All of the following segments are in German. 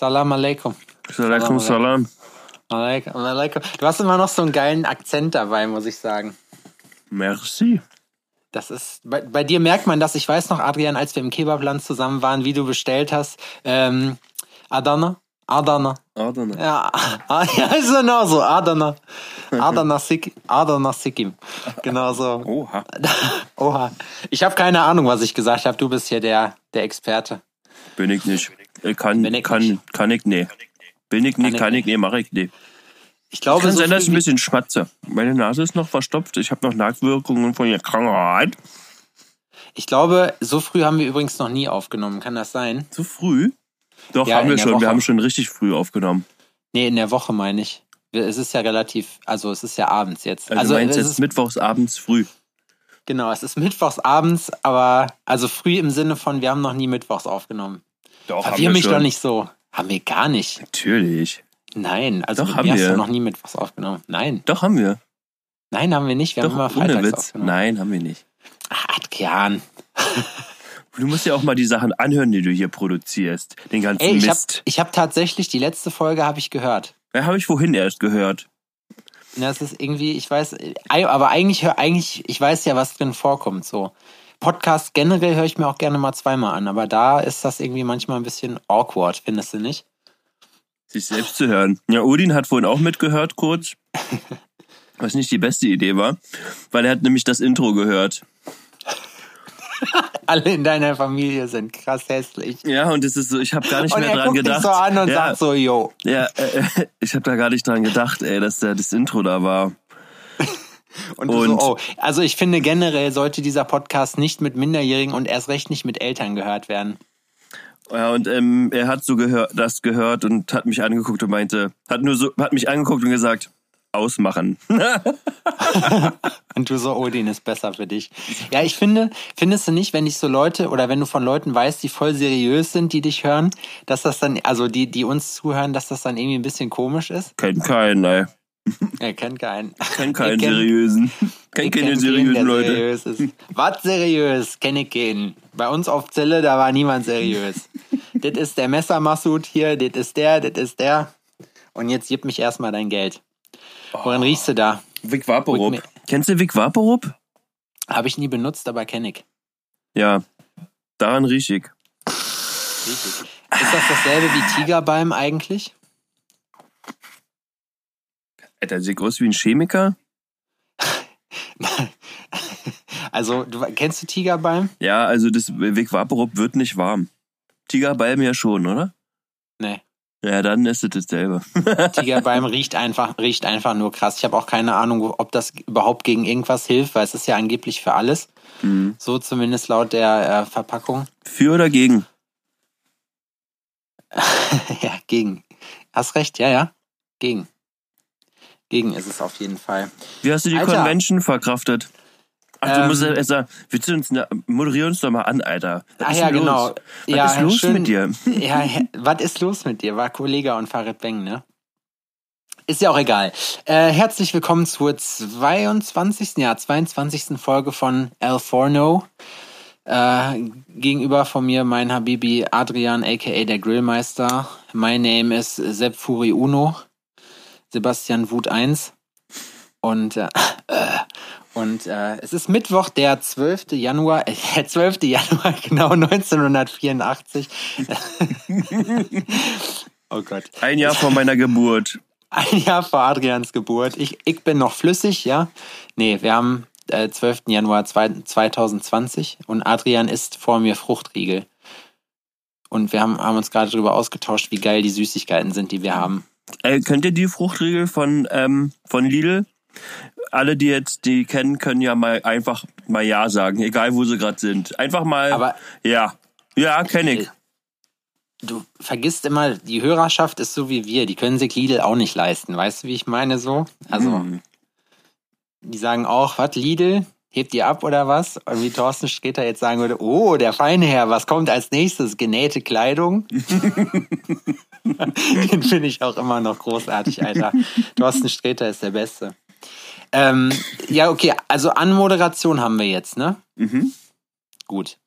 Salam alaikum. Alaikum salam. Alaikum, alaikum. Du hast immer noch so einen geilen Akzent dabei, muss ich sagen. Merci. Das ist, bei, bei dir merkt man das. Ich weiß noch, Adrian, als wir im Kebabland zusammen waren, wie du bestellt hast. Ähm, Adana? Adana. Adana. Ja, ah, ja ist genau so. Adana. Adana, Sik Adana Sikkim. Genau so. Oha. Oha. Ich habe keine Ahnung, was ich gesagt habe. Du bist hier der, der Experte. Bin ich nicht. Äh, Kann, ich kann, nicht. kann ich nee. Bin ich ich kann ich nee, mach ich nee. Ich glaube, Kann so sein, dass ich ein bisschen schmatze. Meine Nase ist noch verstopft. Ich habe noch Nachwirkungen von der Krankheit. ich glaube, so früh haben wir übrigens noch nie aufgenommen. Kann das sein? Zu früh? Doch, Ja, haben wir schon. Woche. Wir haben schon richtig früh aufgenommen. Nee, in der Woche meine ich. Es ist ja relativ, also es ist ja abends jetzt. Also, du meinst es jetzt ist, mittwochs abends früh. genau, es ist mittwochs abends, aber also früh im Sinne von, wir haben noch nie mittwochs aufgenommen. Doch, Verwirr mich doch nicht so. Haben wir gar nicht. Natürlich. Nein, also Doch, mit haben mir hast wir. du noch nie mittwochs aufgenommen. Nein, Doch, haben wir. nein, haben wir nicht. Wir Doch, haben immer ohne freitags Witz. aufgenommen. Nein, haben wir nicht. Ach, Adrian. Du musst ja auch mal die Sachen anhören, die du hier produzierst. Den ganzen Ey, ich habe Mist. ich hab tatsächlich, die letzte Folge habe ich gehört. Ja, habe ich vorhin erst gehört. Das ist irgendwie, ich weiß, aber eigentlich eigentlich, ich weiß ja, was drin vorkommt, so. Podcast generell höre ich mir auch gerne mal zweimal an, aber da ist das irgendwie manchmal ein bisschen awkward, findest du nicht? sich selbst zu hören. Ja, Odin hat vorhin auch mitgehört, kurz. Was nicht die beste Idee war, weil er hat nämlich das Intro gehört. Alle in deiner Familie sind krass hässlich. Ja, und es ist so, ich habe gar nicht Und mehr er dran guckt gedacht. dich so an und ja, sagt so, yo. ja, äh, ich habe da gar nicht dran gedacht, ey, dass da das Intro da war. Und, Und- so, oh. Also ich finde generell sollte dieser Podcast nicht mit Minderjährigen und erst recht nicht mit Eltern gehört werden. Ja, und ähm, er hat so gehört, das gehört und hat mich angeguckt und meinte, hat nur so, hat mich angeguckt und gesagt, ausmachen. Und du so, Odin ist besser für dich. Ja, ich finde, findest du nicht, wenn dich so Leute oder wenn du von Leuten weißt, die voll seriös sind, die dich hören, dass das dann, also die, die uns zuhören, dass das dann irgendwie ein bisschen komisch ist? Kennt keinen, ey. Er kennt keinen. Kennt keinen Ich kenn- seriösen. Kennt Ich keine kenn keinen, seriösen der Leute. Seriös. Was seriös? Kenn ich keinen. Bei uns auf Zelle, da war niemand seriös. das ist der Messermassut hier, das ist der, das ist der. Und jetzt gib mich erstmal dein Geld. Woran riechst du da? Vic Vaporub. Kennst du Vic Vaporub? Habe ich nie benutzt, aber kenn ich. Ja, daran riech ich. Richtig. Ist das dasselbe wie Tigerbalm eigentlich? Alter, sieht aus wie ein Chemiker. Also, du kennst du Tigerbalm? Ja, also das Vic Vaporub wird nicht warm. Tigerbalm ja schon, oder? Nee. Ja, dann ist es dasselbe. Tigerbalm riecht einfach, riecht einfach nur krass. Ich habe auch keine Ahnung, ob das überhaupt gegen irgendwas hilft, weil es ist ja angeblich für alles. Mhm. So zumindest laut der äh, Verpackung. Für oder gegen? ja, gegen. Hast recht, ja, ja. Gegen. Gegen ist es auf jeden Fall. Wie hast du die Alter. Convention verkraftet? Ach, du Ähm, musst ja sagen, willst du uns, ne, moderier uns doch mal an, Alter. Was ist ja, genau. Los? Was ja, ist los schön- mit dir? Ja, was ist los mit dir? War Kollege und Farid Beng, ne? Ist ja auch egal. Äh, herzlich willkommen zur 22. Ja, 22. Folge von El Forno. Äh, gegenüber von mir mein Habibi Adrian, aka der Grillmeister. My name is Sepp Furi Uno. Sebastian Wut 1. Und, äh, äh, und äh, es ist Mittwoch, der 12. Januar, äh, der 12. Januar, genau 1984. oh Gott. Ein Jahr vor meiner Geburt. Ein Jahr vor Adrians Geburt. Ich, ich bin noch flüssig, ja. Nee, wir haben äh, 12. Januar zwei, 2020 und Adrian isst vor mir Fruchtriegel. Und wir haben, haben uns gerade darüber ausgetauscht, wie geil die Süßigkeiten sind, die wir haben. Äh, kennt ihr die Fruchtriegel von, ähm, von Lidl? Alle, die jetzt die kennen, können ja mal einfach mal Ja sagen, egal wo sie gerade sind. Einfach mal Aber- Ja. Ja, kenne ich. Du vergisst immer, die Hörerschaft ist so wie wir, die können sich Lidl auch nicht leisten. Weißt du, wie ich meine so? Also, Hm. die sagen auch, was, Lidl? Hebt ihr ab oder was? Und wie Thorsten Sträter jetzt sagen würde, oh, der feine Herr, was kommt als nächstes? Genähte Kleidung? Den finde ich auch immer noch großartig, Alter. Thorsten Sträter ist der Beste. Ähm, ja, okay, also Anmoderation haben wir jetzt, ne? Mhm. Gut.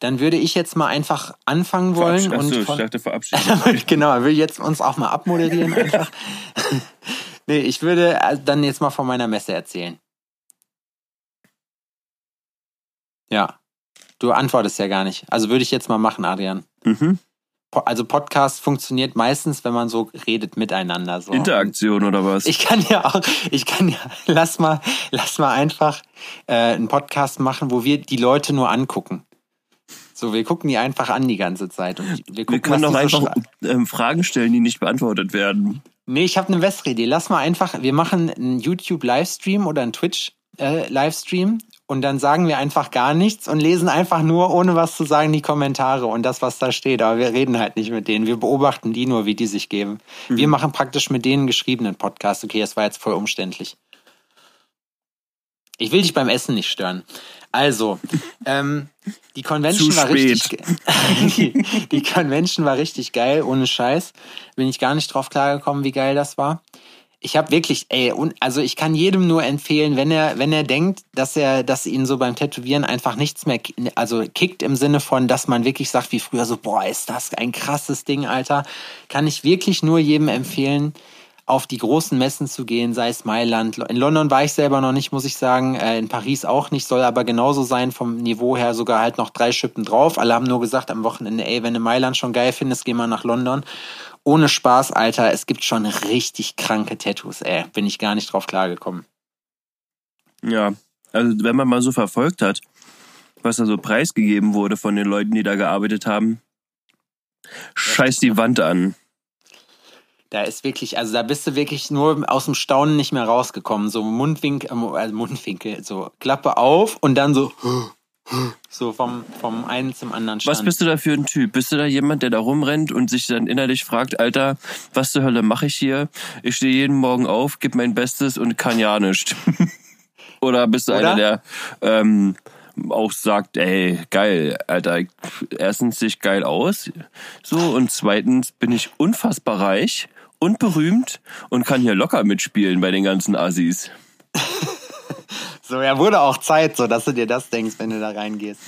dann würde ich jetzt mal einfach anfangen wollen. Verabschied- Ach und so, von, ich dachte verabschieden. genau, will jetzt uns auch mal abmoderieren einfach. nee, ich würde äh, dann jetzt mal von meiner Messe erzählen. Ja. Du antwortest ja gar nicht. Also würde ich jetzt mal machen, Adrian. Mhm. Also Podcast funktioniert meistens, wenn man so redet miteinander. So. Interaktion oder was? Ich kann ja auch, ich kann ja, lass mal, lass mal einfach äh, einen Podcast machen, wo wir die Leute nur angucken. So, wir gucken die einfach an die ganze Zeit. Und wir, Wir gucken, können was doch die so einfach ähm, Fragen stellen, die nicht beantwortet werden. Nee, ich habe eine bessere Idee. Lass mal einfach, wir machen einen YouTube-Livestream oder einen Twitch-Livestream und dann sagen wir einfach gar nichts und lesen einfach nur, ohne was zu sagen, die Kommentare und das, was da steht. Aber wir reden halt nicht mit denen. Wir beobachten die nur, wie die sich geben. Wir machen praktisch mit denen geschriebenen Podcast. Okay, das war jetzt voll umständlich. Ich will dich beim Essen nicht stören. Also, ähm, die Convention war richtig. die, die Convention war richtig geil, ohne Scheiß. Bin ich gar nicht drauf klargekommen, wie geil das war. Ich habe wirklich, ey, und, also ich kann jedem nur empfehlen, wenn er, wenn er denkt, dass er, dass ihn so beim Tätowieren einfach nichts mehr, also kickt im Sinne von, dass man wirklich sagt, wie früher so, boah, ist das ein krasses Ding, Alter, kann ich wirklich nur jedem empfehlen, auf die großen Messen zu gehen, sei es Mailand. In London war ich selber noch nicht, muss ich sagen. Äh, In Paris auch nicht, soll aber genauso sein vom Niveau her, sogar halt noch drei Schippen drauf. Alle haben nur gesagt am Wochenende, ey, wenn du Mailand schon geil findest, geh mal nach London. Ohne Spaß, Alter, es gibt schon richtig kranke Tattoos, ey. Bin ich gar nicht drauf klargekommen. Ja, also wenn man mal so verfolgt hat, was da so preisgegeben wurde von den Leuten, die da gearbeitet haben, scheiß die Wand an. Da ist wirklich, also da bist du wirklich nur aus dem Staunen nicht mehr rausgekommen. So Mundwinkel, also Mundwinkel, so Klappe auf und dann so, so vom, vom einen zum anderen Stand. Was bist du da für ein Typ? Bist du da jemand, der da rumrennt und sich dann innerlich fragt, Alter, was zur Hölle mache ich hier? Ich stehe jeden Morgen auf, gebe mein Bestes und kann ja nichts. Oder bist du Oder? einer, der ähm, auch sagt, ey, geil, Alter, erstens sehe ich geil aus, so, und zweitens bin ich unfassbar reich und berühmt und kann hier locker mitspielen bei den ganzen Assis. So, ja, wurde auch Zeit, so dass du dir das denkst, wenn du da reingehst.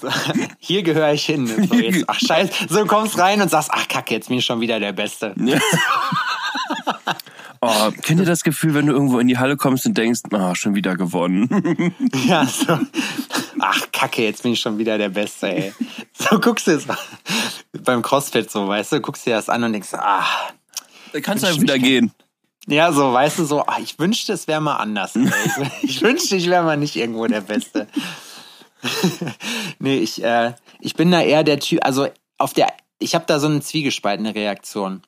So, hier gehöre ich hin. So, jetzt, ach scheiße, so kommst rein und sagst, ach kacke, jetzt bin ich schon wieder der Beste. Ja. Oh, kennt ihr das Gefühl, wenn du irgendwo in die Halle kommst und denkst, ah, schon wieder gewonnen? Ja, so. Ach kacke, jetzt bin ich schon wieder der Beste, ey. So guckst du es beim Crossfit so, weißt du, guckst dir das an und denkst, ah, Da kannst du einfach wieder gehen. Ja, so, weißt du, so, ach, ich wünschte, es wäre mal anders. Ich, ich wünschte, ich wäre mal nicht irgendwo der Beste. nee, ich, äh, ich bin da eher der Typ, also auf der, ich habe da so eine zwiegespaltene Reaktion.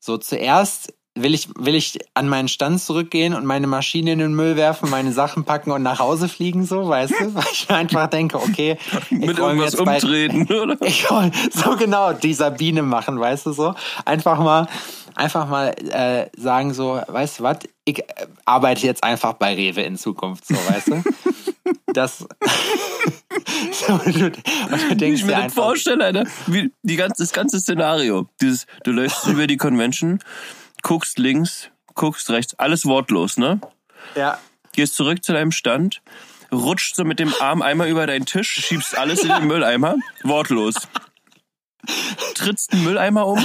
So, zuerst will ich, will ich an meinen Stand zurückgehen und meine Maschine in den Müll werfen, meine Sachen packen und nach Hause fliegen, so, weißt du? Weil ich einfach denke, okay, ich Mit irgendwas jetzt bald- umtreten, oder? ich so genau die Sabine machen, weißt du so? Einfach mal, einfach mal äh, sagen so, weißt du was? Ich äh, arbeite jetzt einfach bei Rewe in Zukunft, so, weißt du? Das. und du, und du denkst ich mir das vorstelle, Alter. Wie die ganze, das ganze Szenario. Dieses, du läufst über die Convention, guckst links, guckst rechts, alles wortlos, ne? Ja. Gehst zurück zu deinem Stand, rutscht so mit dem Arm einmal über deinen Tisch, schiebst alles in den Mülleimer, wortlos. Trittst einen Mülleimer um,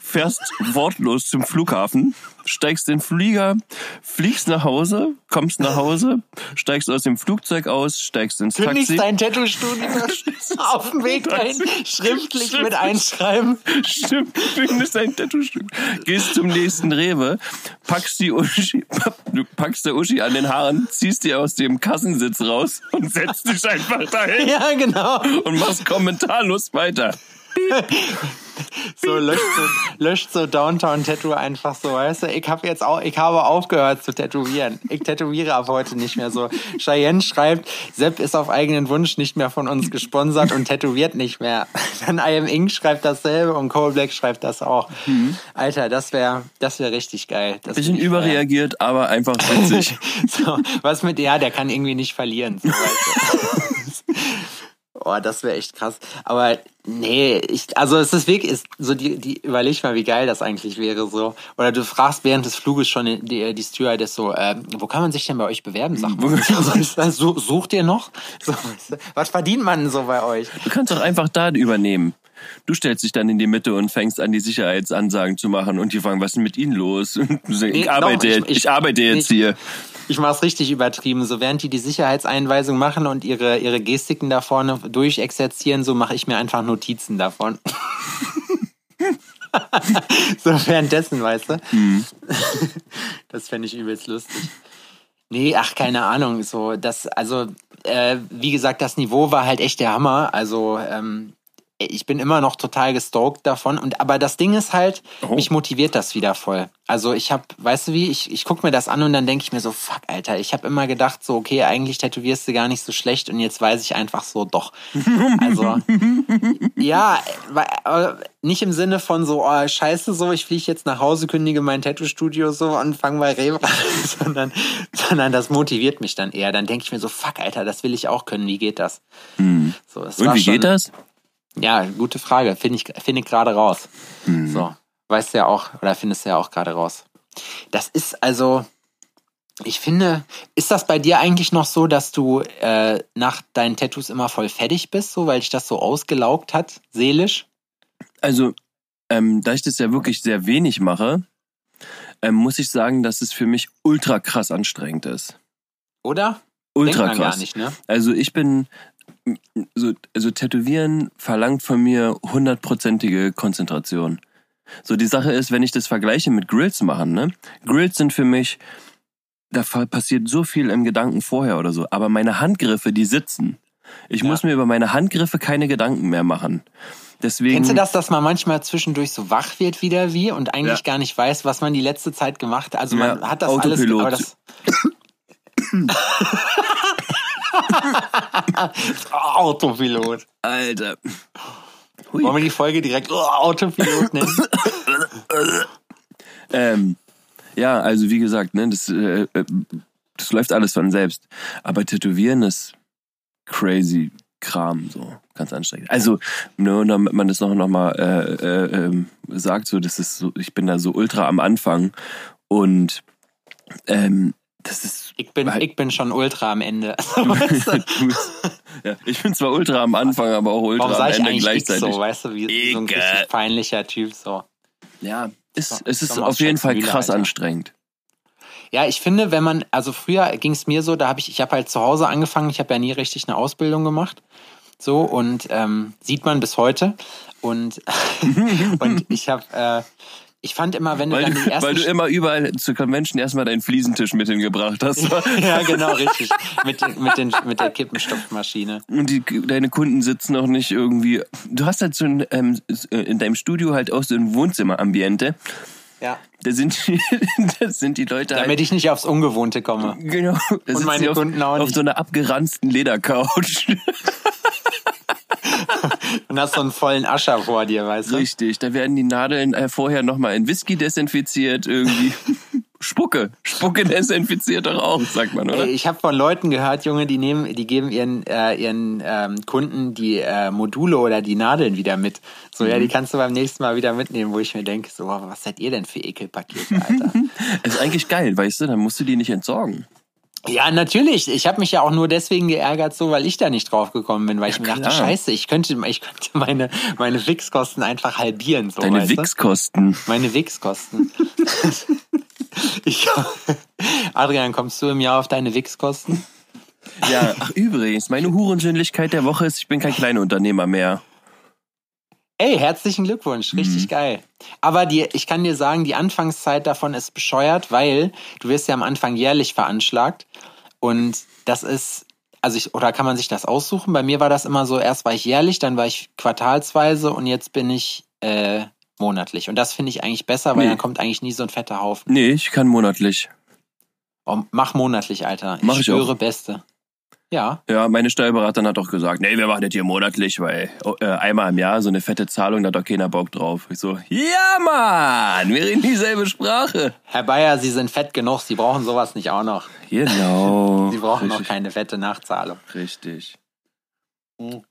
fährst wortlos zum Flughafen, steigst in den Flieger, fliegst nach Hause, kommst nach Hause, steigst aus dem Flugzeug aus, steigst ins Kündigst Taxi. dein Tattoo-Studio auf dem Weg dahin schriftlich mit einschreiben. Stimmt, findest ein Tattoo-Stück. Gehst zum nächsten Rewe, packst die Uschi, packst der Uschi an den Haaren, ziehst die aus dem Kassensitz raus und setzt dich einfach dahin Ja, genau. und machst kommentarlos weiter. So löscht so, löscht so Downtown Tattoo einfach so, weißt du? Ich habe jetzt auch, ich habe aufgehört zu tätowieren. Ich tätowiere ab heute nicht mehr so. Cheyenne schreibt, Sepp ist auf eigenen Wunsch nicht mehr von uns gesponsert und tätowiert nicht mehr. Dann I am Ink schreibt dasselbe und Cole Black schreibt das auch. Alter, das wäre, das wäre richtig geil. Das Bisschen überreagiert, aber einfach witzig. So, was mit der, der kann irgendwie nicht verlieren. So, weißt du? Oh, das wäre echt krass. Aber nee, ich, also es ist wirklich, ist so die, die, überleg mal, wie geil das eigentlich wäre so. Oder du fragst während des Fluges schon die, die Stewardess so, äh, wo kann man sich denn bei euch bewerben, sag mal. Also, sucht ihr noch? So, was verdient man so bei euch? Du kannst doch einfach da übernehmen. Du stellst dich dann in die Mitte und fängst an, die Sicherheitsansagen zu machen und die fragen, was ist denn mit ihnen los? ich, nee, arbeite, doch, ich, ich, ich, arbeite jetzt nee, hier. Ich mach's richtig übertrieben. So während die die Sicherheitseinweisung machen und ihre, ihre Gestiken da vorne durchexerzieren, so mache ich mir einfach Notizen davon. so währenddessen, weißt du? Mhm. Das fände ich übelst lustig. Nee, ach, keine Ahnung. So, das, also, äh, wie gesagt, das Niveau war halt echt der Hammer. Also, ähm, ich bin immer noch total gestoked davon. Und aber das Ding ist halt, oh. mich motiviert das wieder voll. Also ich habe, weißt du wie, ich, ich guck mir das an und dann denke ich mir so, fuck, Alter, ich habe immer gedacht, so, okay, eigentlich tätowierst du gar nicht so schlecht und jetzt weiß ich einfach so, doch. Also, ja, nicht im Sinne von so, oh, scheiße, so, ich fliege jetzt nach Hause, kündige mein Tattoo-Studio so und fange bei Rewe sondern, sondern das motiviert mich dann eher. Dann denke ich mir so, fuck, Alter, das will ich auch können, wie geht das? Hm. So, und wie schon, geht das? Ja, gute Frage. Finde ich, finde ich gerade raus. Hm. So. Weißt du ja auch, oder findest du ja auch gerade raus. Das ist also, ich finde, ist das bei dir eigentlich noch so, dass du äh, nach deinen Tattoos immer voll fertig bist, so, weil dich das so ausgelaugt hat, seelisch? Also, ähm, da ich das ja wirklich sehr wenig mache, ähm, muss ich sagen, dass es für mich ultra krass anstrengend ist. Oder? Ultra krass. Nicht, ne? Also ich bin so, also Tätowieren verlangt von mir hundertprozentige Konzentration. So, die Sache ist, wenn ich das vergleiche mit Grills machen, ne? Grills sind für mich, da passiert so viel im Gedanken vorher oder so, aber meine Handgriffe, die sitzen. Ich ja. muss mir über meine Handgriffe keine Gedanken mehr machen. Deswegen, Kennst du das, dass man manchmal zwischendurch so wach wird wieder wie und eigentlich ja. gar nicht weiß, was man die letzte Zeit gemacht hat? Also man ja, hat das Autopilot. alles. Aber das Autopilot. Alter. Hui. Wollen wir die Folge direkt oh, Autopilot nennen? ähm, ja, also wie gesagt, ne, das, äh, äh, das läuft alles von selbst. Aber Tätowieren ist crazy Kram, so ganz anstrengend. Also, nur damit man das noch, noch mal äh, äh, ähm, sagt, so, das ist so, ich bin da so ultra am Anfang und ähm, das ist. Ich bin, ich bin schon ultra am Ende. ja, ich bin zwar ultra am Anfang, aber auch ultra Warum am Ende ich gleichzeitig. Ich so, weißt du, wie so ein richtig peinlicher Typ so. Ja, ist, so, es ist auf jeden Fall krass Alter. anstrengend. Ja, ich finde, wenn man, also früher ging es mir so, da habe ich, ich habe halt zu Hause angefangen, ich habe ja nie richtig eine Ausbildung gemacht. So, und ähm, sieht man bis heute. Und, und ich habe äh, ich fand immer, wenn du weil dann die ersten... Weil du immer überall zur Convention erstmal deinen Fliesentisch mit hingebracht hast. ja, genau, richtig. Mit, mit, den, mit der Kippenstopfmaschine. Und die, deine Kunden sitzen auch nicht irgendwie... Du hast halt so ein, ähm, in deinem Studio halt auch so ein Wohnzimmerambiente. Ja. Da sind, die, da sind die Leute Damit halt, ich nicht aufs Ungewohnte komme. Genau. Und meine Kunden auf, auch nicht. Auf so einer abgeranzten Ledercouch. Und hast so einen vollen Ascher vor dir, weißt du? Richtig, da werden die Nadeln äh, vorher nochmal in Whisky desinfiziert, irgendwie. Spucke. Spucke desinfiziert doch auch, sagt man, oder? Ich habe von Leuten gehört, Junge, die nehmen, die geben ihren, äh, ihren ähm, Kunden die äh, Module oder die Nadeln wieder mit. So, mhm. ja, die kannst du beim nächsten Mal wieder mitnehmen, wo ich mir denke, so, was seid ihr denn für Ekelpakete, Alter? ist eigentlich geil, weißt du, dann musst du die nicht entsorgen. Ja, natürlich. Ich habe mich ja auch nur deswegen geärgert, so weil ich da nicht drauf gekommen bin, weil ja, ich mir klar. dachte, scheiße, ich könnte, ich könnte meine, meine Fixkosten einfach halbieren. So, Deine Wixkosten. Meine Wixkosten. ich, Adrian, kommst du im Jahr auf deine Wixkosten? Ja, ach übrigens, meine Hurensinnlichkeit der Woche ist, ich bin kein kleiner Unternehmer mehr. Ey, herzlichen Glückwunsch, richtig mhm. geil. Aber die, ich kann dir sagen, die Anfangszeit davon ist bescheuert, weil du wirst ja am Anfang jährlich veranschlagt und das ist, also ich, oder kann man sich das aussuchen? Bei mir war das immer so, erst war ich jährlich, dann war ich quartalsweise und jetzt bin ich äh, monatlich. Und das finde ich eigentlich besser, weil nee. dann kommt eigentlich nie so ein fetter Haufen. Nee, ich kann monatlich. Oh, mach monatlich, Alter. Ich mach ich auch. Beste. Ja. Ja, meine Steuerberaterin hat doch gesagt, nee, wir machen das hier monatlich, weil äh, einmal im Jahr so eine fette Zahlung, da hat doch keiner Bock drauf. Ich so, ja Mann, wir reden dieselbe Sprache. Herr Bayer, Sie sind fett genug, Sie brauchen sowas nicht auch noch. Genau. Sie brauchen Richtig. noch keine fette Nachzahlung. Richtig. Hm.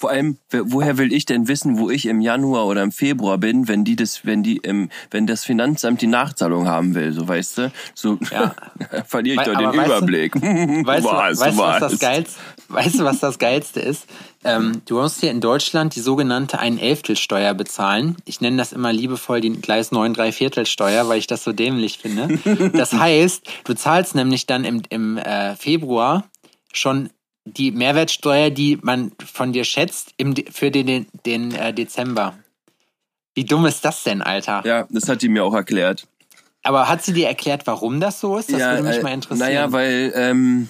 Vor allem, woher will ich denn wissen, wo ich im Januar oder im Februar bin, wenn die das, wenn die im, wenn das Finanzamt die Nachzahlung haben will, so weißt du? So Ja. verliere ich doch den weißt du- Überblick. Weißt, du, Was, weißt, du, was was? das Geilste, weißt du, was das Geilste ist? Ähm, du musst hier in Deutschland die sogenannte Ein-Elftel-Steuer bezahlen. Ich nenne das immer liebevoll die Gleis 9 3 Viertel-Steuer, weil ich das so dämlich finde. Das heißt, du zahlst nämlich dann im, im äh, Februar schon die Mehrwertsteuer, die man von dir schätzt, im, für den, den, den äh, Dezember. Wie dumm ist das denn, Alter? Ja, das hat die mir auch erklärt. Aber hat sie dir erklärt, warum das so ist? Das würde mich äh, mal interessieren. Naja, weil, ähm,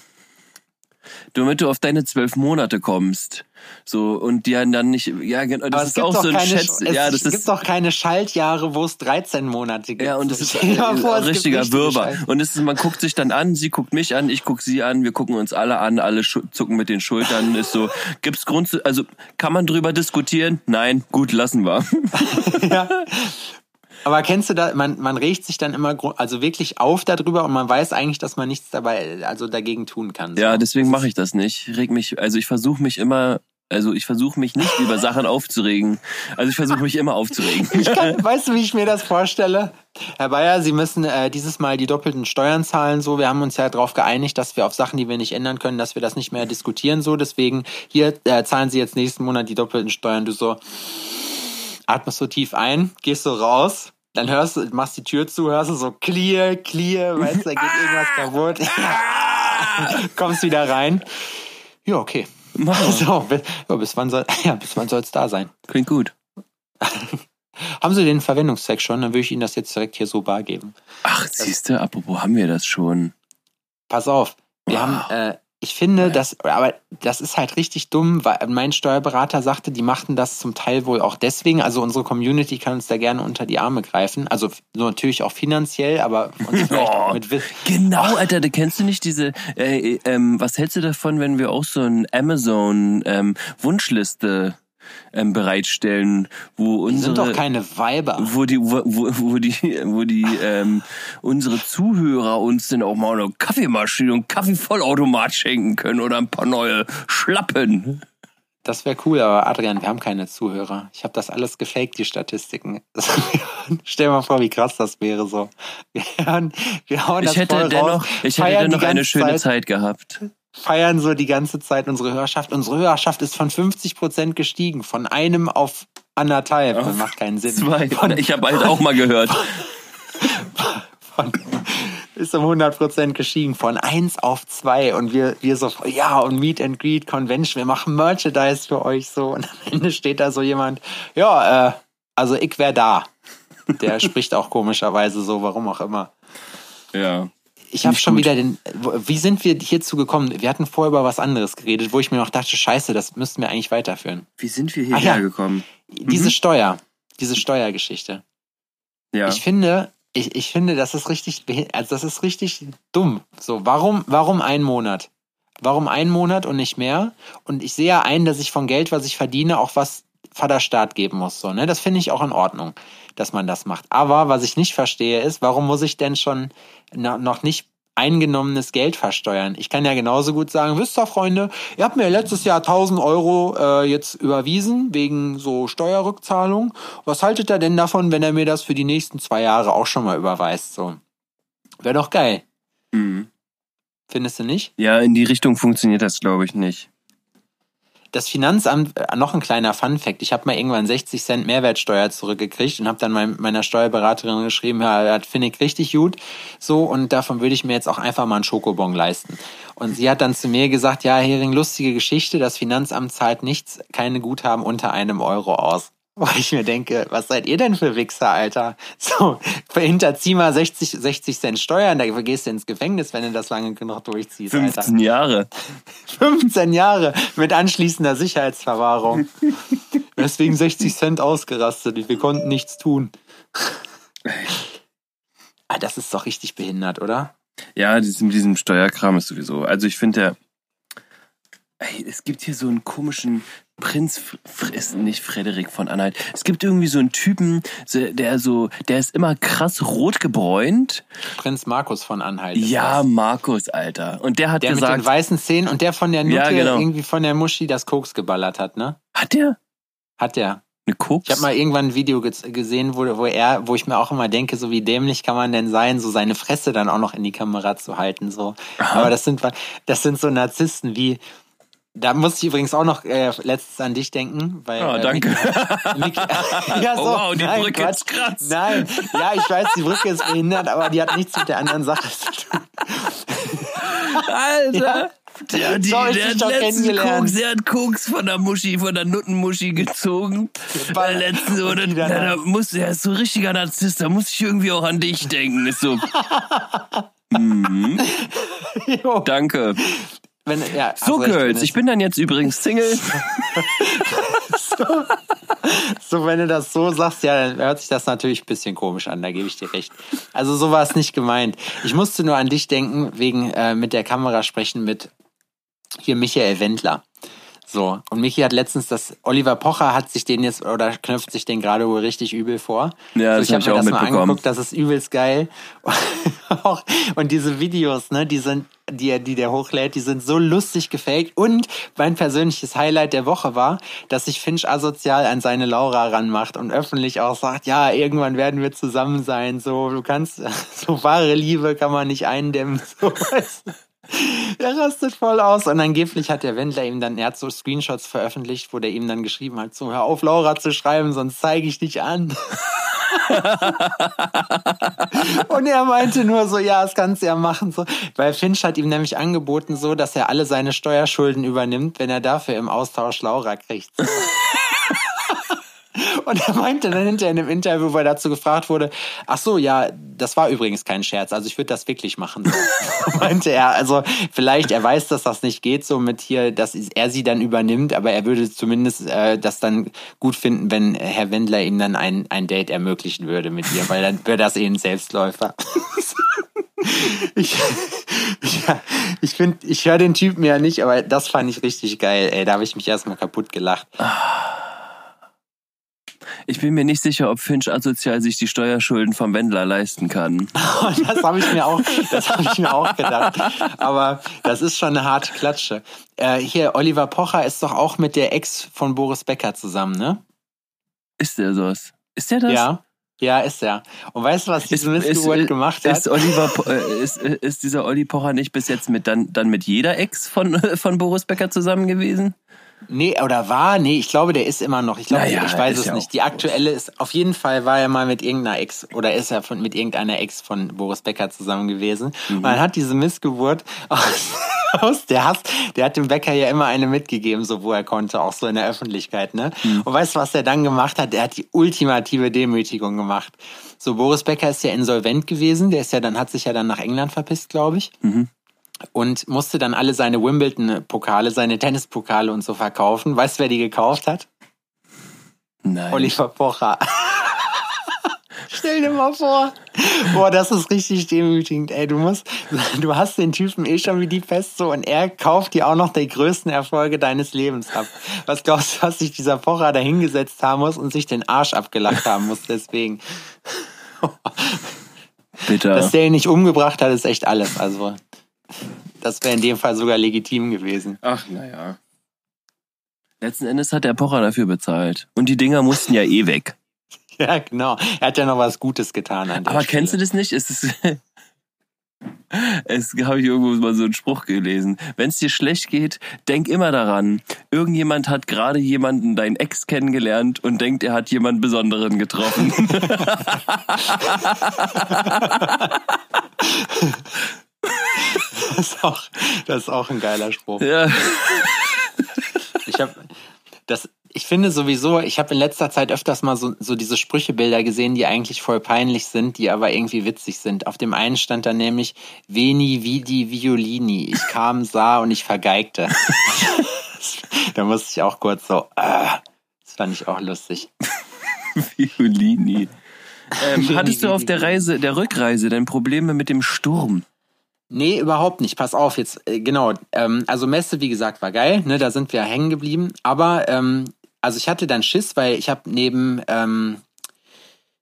damit du auf deine zwölf Monate kommst. So, und die haben dann nicht, ja, genau, das ist gibt auch so ein keine, Schätz, es ja, das gibt ist, doch keine Schaltjahre, wo es 13 Monate gibt. ja, und das ist ein gibt richtiger richtige Wirrwarr. Und es ist, man guckt sich dann an, sie guckt mich an, ich guck sie an, wir gucken uns alle an, alle zucken mit den Schultern, ist so, gibt's Grund zu, also, kann man drüber diskutieren? Nein, gut, lassen wir. ja. Aber kennst du da, man, man regt sich dann immer also wirklich auf darüber und man weiß eigentlich, dass man nichts dabei, also dagegen tun kann. So. Ja, deswegen mache ich das nicht. Ich reg mich, also ich versuche mich immer, also ich versuche mich nicht über Sachen aufzuregen. Also ich versuche mich immer aufzuregen. Ich kann, weißt du, wie ich mir das vorstelle? Herr Bayer, Sie müssen äh, dieses Mal die doppelten Steuern zahlen. So, wir haben uns ja darauf geeinigt, dass wir auf Sachen, die wir nicht ändern können, dass wir das nicht mehr diskutieren. So, deswegen hier äh, zahlen Sie jetzt nächsten Monat die doppelten Steuern. Du so atmest so tief ein, gehst so raus, dann hörst du, machst die Tür zu, hörst du so clear, clear, weißt du, da geht irgendwas kaputt. Kommst wieder rein. Ja, okay. Mal. So, bis, wann soll ja, bis wann soll es da sein? Klingt gut. Haben Sie den Verwendungszweck schon? Dann würde ich Ihnen das jetzt direkt hier so bar geben. Ach, siehst du, apropos haben wir das schon. Pass auf, wir Wow. haben, äh, ich finde, das, aber das ist halt richtig dumm, weil mein Steuerberater sagte, die machten das zum Teil wohl auch deswegen. Also unsere Community kann uns da gerne unter die Arme greifen. Also so natürlich auch finanziell, aber uns vielleicht auch mit Wissen. Genau, Alter, du kennst du nicht diese, äh, äh, ähm, was hältst du davon, wenn wir auch so ein Amazon ähm, Wunschliste ähm, bereitstellen, wo Die sind unsere doch keine Weiber. wo die, wo, wo die, wo die ähm, unsere Zuhörer uns denn auch mal eine Kaffeemaschine und Kaffeevollautomat schenken können oder ein paar neue Schlappen. Das wäre cool, aber Adrian, wir haben keine Zuhörer. Ich habe das alles gefaked, die Statistiken. Stell dir mal vor, wie krass das wäre so. Wir hauen, wir hauen das Ich hätte voll dennoch, raus, ich hätte dennoch eine schöne Zeit, Zeit gehabt. Feiern so die ganze Zeit unsere Hörerschaft. Unsere Hörerschaft ist von 50 Prozent gestiegen, von einem auf anderthalb. Das macht keinen Sinn. Zwei. Von, Ich habe halt auch mal gehört. von, ist um 100 Prozent gestiegen, von eins auf zwei und wir, wir so, ja, und Meet and Greet Convention, wir machen Merchandise für euch so und am Ende steht da so jemand, ja, äh, also ich wär da. Der spricht auch komischerweise so, warum auch immer. Ja. Ich habe schon wieder den. Wie sind wir hierzu gekommen? Wir hatten vorher über was anderes geredet, wo ich mir noch dachte, scheiße, das müssten wir eigentlich weiterführen. Wie sind wir Ah, hierher ja. gekommen? Diese Steuer, diese Steuergeschichte. Ja. Ich finde, ich, ich finde, das ist richtig, also das ist richtig dumm. So, warum, warum ein Monat? Warum ein Monat und nicht mehr? Und ich sehe ja ein, dass ich von Geld, was ich verdiene, auch was Vaterstaat geben muss. So, ne? Das finde ich auch in Ordnung, dass man das macht. Aber was ich nicht verstehe, ist, warum muss ich denn schon no- noch nicht eingenommenes Geld versteuern? Ich kann ja genauso gut sagen, wisst ihr, Freunde, ihr habt mir letztes Jahr 1000 Euro äh, jetzt überwiesen wegen so Steuerrückzahlung. Was haltet ihr denn davon, wenn er mir das für die nächsten zwei Jahre auch schon mal überweist? So, wäre doch geil. Mhm. Findest du nicht? Ja, in die Richtung funktioniert das, glaube ich, nicht. Das Finanzamt, äh, noch ein kleiner Fun-Fact, ich habe mal irgendwann 60 Cent Mehrwertsteuer zurückgekriegt und habe dann mein, meiner Steuerberaterin geschrieben, ja, das finde ich richtig gut, so und davon würde ich mir jetzt auch einfach mal einen Schokobon leisten. Und sie hat dann zu mir gesagt, ja, Hering, lustige Geschichte, das Finanzamt zahlt nichts, keine Guthaben unter einem Euro aus. Wo ich mir denke, was seid ihr denn für Wichser, Alter? So, hinterzieh mal 60, 60 Cent Steuern, da gehst du ins Gefängnis, wenn du das lange genug durchziehst, Alter. 15 Jahre. 15 Jahre mit anschließender Sicherheitsverwahrung. Deswegen 60 Cent ausgerastet. Wir konnten nichts tun. Ah, das ist doch richtig behindert, oder? Ja, mit diesem Steuerkram ist sowieso. Also ich finde ja, ey, es gibt hier so einen komischen Prinz, ist nicht Frederik von Anhalt. Es gibt irgendwie so einen Typen, der so, der ist immer krass rot gebräunt. Prinz Markus von Anhalt. Ja, das. Markus, Alter. Und der hat Der mit gesagt, den weißen Zähnen und der von der Nutte Ja, genau. irgendwie von der Muschi das Koks geballert hat, ne? Hat der Hat er. eine Koks? Ich habe mal irgendwann ein Video ge gesehen, wo, wo er, wo ich mir auch immer denke, so wie dämlich kann man denn sein, so seine Fresse dann auch noch in die Kamera zu halten, so. Aha. Aber das sind, das sind so Narzissten wie, da muss ich übrigens auch noch äh, letztens an dich denken, weil. Ah, äh, danke. Miki- ja, so, Oh, wow, die nein, Brücke Quatsch. ist krass. Nein, ja, ich weiß, die Brücke ist behindert, aber die hat nichts mit der anderen Sache zu tun. Alter! Der, die, So der hat letzten. Koks, der hat Koks von der Muschi, von der Nuttenmuschi gezogen. Der letzte, oder, dann- da, muss, der ist so richtiger Narzisst, da muss ich irgendwie auch an dich denken. Ist so, Jo, danke. Wenn, ja, So, recht, Girls, ich bin dann jetzt übrigens Single. So, wenn du das so sagst, ja, dann hört sich das natürlich ein bisschen komisch an, da gebe ich dir recht. Also so war es nicht gemeint. Ich musste nur an dich denken, wegen äh, mit der Kamera sprechen mit hier Michael Wendler. So, und Michi hat letztens das, Oliver Pocher hat sich den jetzt, oder knöpft sich den gerade wohl richtig übel vor. Ja, so, das ich hab habe ich mir auch das mal mitbekommen. angeguckt, das ist übelst geil. Und diese Videos, ne, die sind, die, er- die der hochlädt, die sind so lustig gefaked. Und mein persönliches Highlight der Woche war, dass sich Finch asozial an seine Laura ranmacht und öffentlich auch sagt, ja, irgendwann werden wir zusammen sein. So, du kannst, so wahre Liebe kann man nicht eindämmen. So, weißt du. Der rastet voll aus und angeblich hat der Wendler ihm dann, er hat so Screenshots veröffentlicht, wo der ihm dann geschrieben hat, so hör auf Laura zu schreiben, sonst zeige ich dich an. und er meinte nur so, ja, das kannst du ja machen, so. Weil Finch hat ihm nämlich angeboten, so, dass er alle seine Steuerschulden übernimmt, wenn er dafür im Austausch Laura kriegt. So. Und er meinte dann hinterher in einem Interview, er dazu gefragt wurde, ach so, ja, das war übrigens kein Scherz, also ich würde das wirklich machen. Meinte er, also vielleicht, er weiß, dass das nicht geht, so mit hier, dass er sie dann übernimmt, aber er würde zumindest äh, das dann gut finden, wenn Herr Wendler ihm dann ein, ein Date ermöglichen würde mit ihr, weil dann wäre das eh ein Selbstläufer. Ich, ja, ich finde, ich höre den Typen ja nicht, aber das fand ich richtig geil, ey. Da habe ich mich erstmal kaputt gelacht. Ich bin mir nicht sicher, ob Finch asozial sich die Steuerschulden vom Wendler leisten kann. Das habe ich mir auch, das habe ich mir auch gedacht. Aber das ist schon eine harte Klatsche. Äh, hier, Oliver Pocher ist doch auch mit der Ex von Boris Becker zusammen, ne? Ist der sowas? Ist der das? Ja. Ja, ist er. Und weißt du, was diese Missgeburt gemacht hat? Ist, Oliver, äh, ist, ist dieser Olli Pocher nicht bis jetzt mit dann, dann mit jeder Ex von, von Boris Becker zusammen gewesen? Nee, oder war? Nee, ich glaube, der ist immer noch. Ich glaube, Naja, ich weiß es ja nicht. Die aktuelle ist, auf jeden Fall war er mal mit irgendeiner Ex oder ist er von, mit irgendeiner Ex von Boris Becker zusammen gewesen. Mhm. Und dann hat diese Missgeburt aus, aus der Hass, der hat dem Becker ja immer eine mitgegeben, so wo er konnte, auch so in der Öffentlichkeit, ne? Mhm. Und weißt du, was er dann gemacht hat? Der hat die ultimative Demütigung gemacht. So, Boris Becker ist ja insolvent gewesen, der ist ja dann, hat sich ja dann nach England verpisst, glaube ich und musste dann alle seine Wimbledon-Pokale, seine Tennispokale und so verkaufen. Weißt du, wer die gekauft hat? Nein. Oliver Pocher. Stell dir mal vor. Boah, das ist richtig demütigend. Ey, du musst, du hast den Typen eh schon wie die Pest so und er kauft dir auch noch die größten Erfolge deines Lebens ab. Was glaubst du, was sich dieser Pocher da hingesetzt haben muss und sich den Arsch abgelacht haben muss deswegen? Bitter. Dass der ihn nicht umgebracht hat, ist echt alles. Also, das wäre in dem Fall sogar legitim gewesen. Ach, naja. Letzten Endes hat der Pocher dafür bezahlt. Und die Dinger mussten ja eh weg. Ja, genau. Er hat ja noch was Gutes getan an der Aber kennst du das nicht? Es ist. Es habe ich irgendwo mal so einen Spruch gelesen. Wenn es dir schlecht geht, denk immer daran. Irgendjemand hat gerade jemanden, dein Ex, kennengelernt und denkt, er hat jemanden Besonderen getroffen. Das ist auch, das ist auch ein geiler Spruch. ja. Ich habe das ich finde sowieso, ich habe in letzter Zeit öfters mal so, so diese Sprüchebilder gesehen, die eigentlich voll peinlich sind, die aber irgendwie witzig sind. Auf dem einen stand da nämlich Veni vidi violini. Ich kam, sah und ich vergeigte. da musste ich auch kurz so, äh, das fand ich auch lustig. Violini. Ähm, hattest du auf der Reise, der Rückreise, denn Probleme mit dem Sturm? Nee, überhaupt nicht. Pass auf, jetzt, äh, genau. Ähm, also Messe, wie gesagt, war geil, ne? Da sind wir hängen geblieben. Aber ähm, also ich hatte dann Schiss, weil ich habe neben, ähm,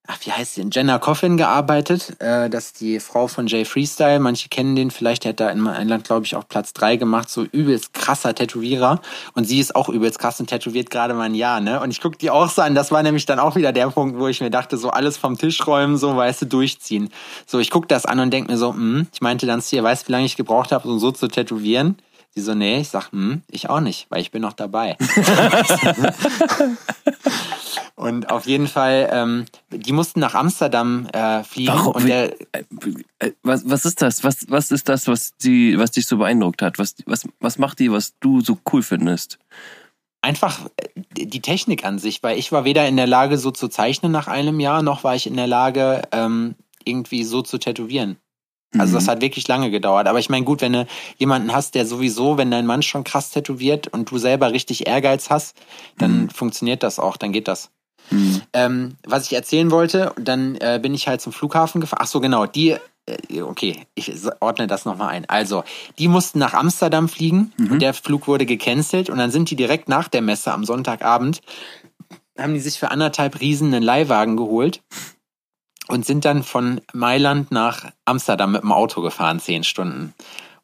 ach, wie heißt sie, Jenna Coffin gearbeitet. Äh, das ist die Frau von Jay Freestyle. Manche kennen den vielleicht. Der hat da in England, glaube ich, auch Platz drei gemacht. So übelst krasser Tätowierer. Und sie ist auch übelst krass und tätowiert gerade mal ein Jahr, ne? Und ich guck die auch so an. Das war nämlich dann auch wieder der Punkt, wo ich mir dachte, so alles vom Tisch räumen, so, weißt du, durchziehen. So, ich guck das an und denk mir so, hm, ich meinte dann zu ihr, weißt du, wie lange ich gebraucht habe, um so zu tätowieren? Sie so, nee, ich sag, hm, ich auch nicht, weil ich bin noch dabei. und auf jeden Fall, ähm, die mussten nach Amsterdam äh, fliegen. Warum? Und der, Äh, Was, was ist das? Was, was ist das, was, die, was dich so beeindruckt hat? Was, was, was macht die, was du so cool findest? einfach äh, die Technik an sich, weil ich war weder in der Lage, so zu zeichnen nach einem Jahr, noch war ich in der Lage, ähm, irgendwie so zu tätowieren. Also das Mhm. hat wirklich lange gedauert. Aber ich meine, gut, wenn du jemanden hast, der sowieso, wenn dein Mann schon krass tätowiert und du selber richtig Ehrgeiz hast, dann Mhm. funktioniert das auch, dann geht das. Mhm. Ähm, was ich erzählen wollte, dann äh, bin ich halt zum Flughafen gefahren. Ach so, genau, die, äh, okay, ich ordne das nochmal ein. Also, die mussten nach Amsterdam fliegen und der Flug wurde gecancelt und dann sind die direkt nach der Messe am Sonntagabend, haben die sich für anderthalb Riesen einen Leihwagen geholt und sind dann von Mailand nach Amsterdam mit dem Auto gefahren, zehn Stunden.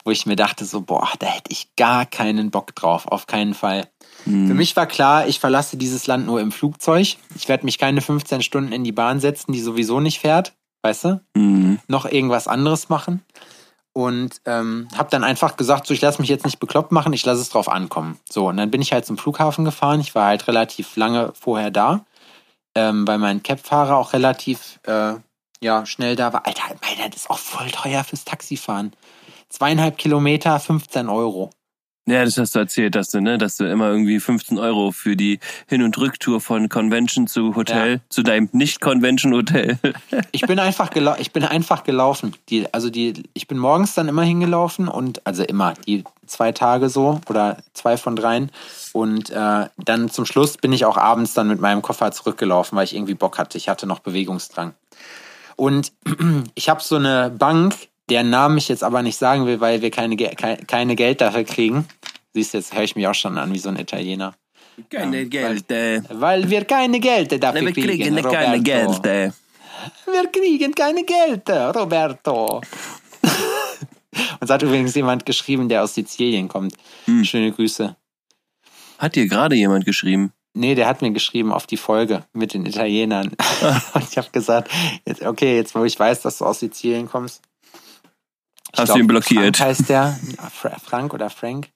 Wo ich mir dachte, so, boah, da hätte ich gar keinen Bock drauf, auf keinen Fall. Für mich war klar, ich verlasse dieses Land nur im Flugzeug. Ich werde mich keine 15 Stunden in die Bahn setzen, die sowieso nicht fährt, weißt du? Mhm. Noch irgendwas anderes machen. Und ähm, habe dann einfach gesagt, so ich lasse mich jetzt nicht bekloppt machen, ich lasse es drauf ankommen. So, und dann bin ich halt zum Flughafen gefahren. Ich war halt relativ lange vorher da, ähm, weil mein Cab-Fahrer auch relativ äh, ja, schnell da war. Alter, Mailand ist auch voll teuer fürs Taxifahren. Zweieinhalb Kilometer, 15 Euro. Ja, das hast du erzählt, dass du, ne, dass du immer irgendwie 15 Euro für die Hin- und Rücktour von Convention zu Hotel, Ja. zu deinem Nicht-Convention-Hotel. Ich bin einfach gelau ich bin einfach gelaufen. Die, also die, ich bin morgens dann immer hingelaufen und also immer die zwei Tage so oder zwei von dreien und äh, dann zum Schluss bin ich auch abends dann mit meinem Koffer zurückgelaufen, weil ich irgendwie Bock hatte. Ich hatte noch Bewegungsdrang. Und ich habe so eine Bank, deren Namen ich jetzt aber nicht sagen will, weil wir keine, keine Geld dafür kriegen. Siehst du, jetzt höre ich mich auch schon an wie so ein Italiener. Keine Ja, Geld, äh. Weil wir keine Geld dafür Wir kriegen, kriegen Roberto. keine Geld. Wir kriegen keine Geld, Roberto. Uns hat übrigens jemand geschrieben, der aus Sizilien kommt. Hm. Schöne Grüße. Hat dir gerade jemand geschrieben? Nee, der hat mir geschrieben auf die Folge mit den Italienern. Und ich habe gesagt, jetzt, okay, jetzt wo ich weiß, dass du aus Sizilien kommst. Ich Hast du ihn blockiert? Frank heißt der. Fra- Frank oder Frank.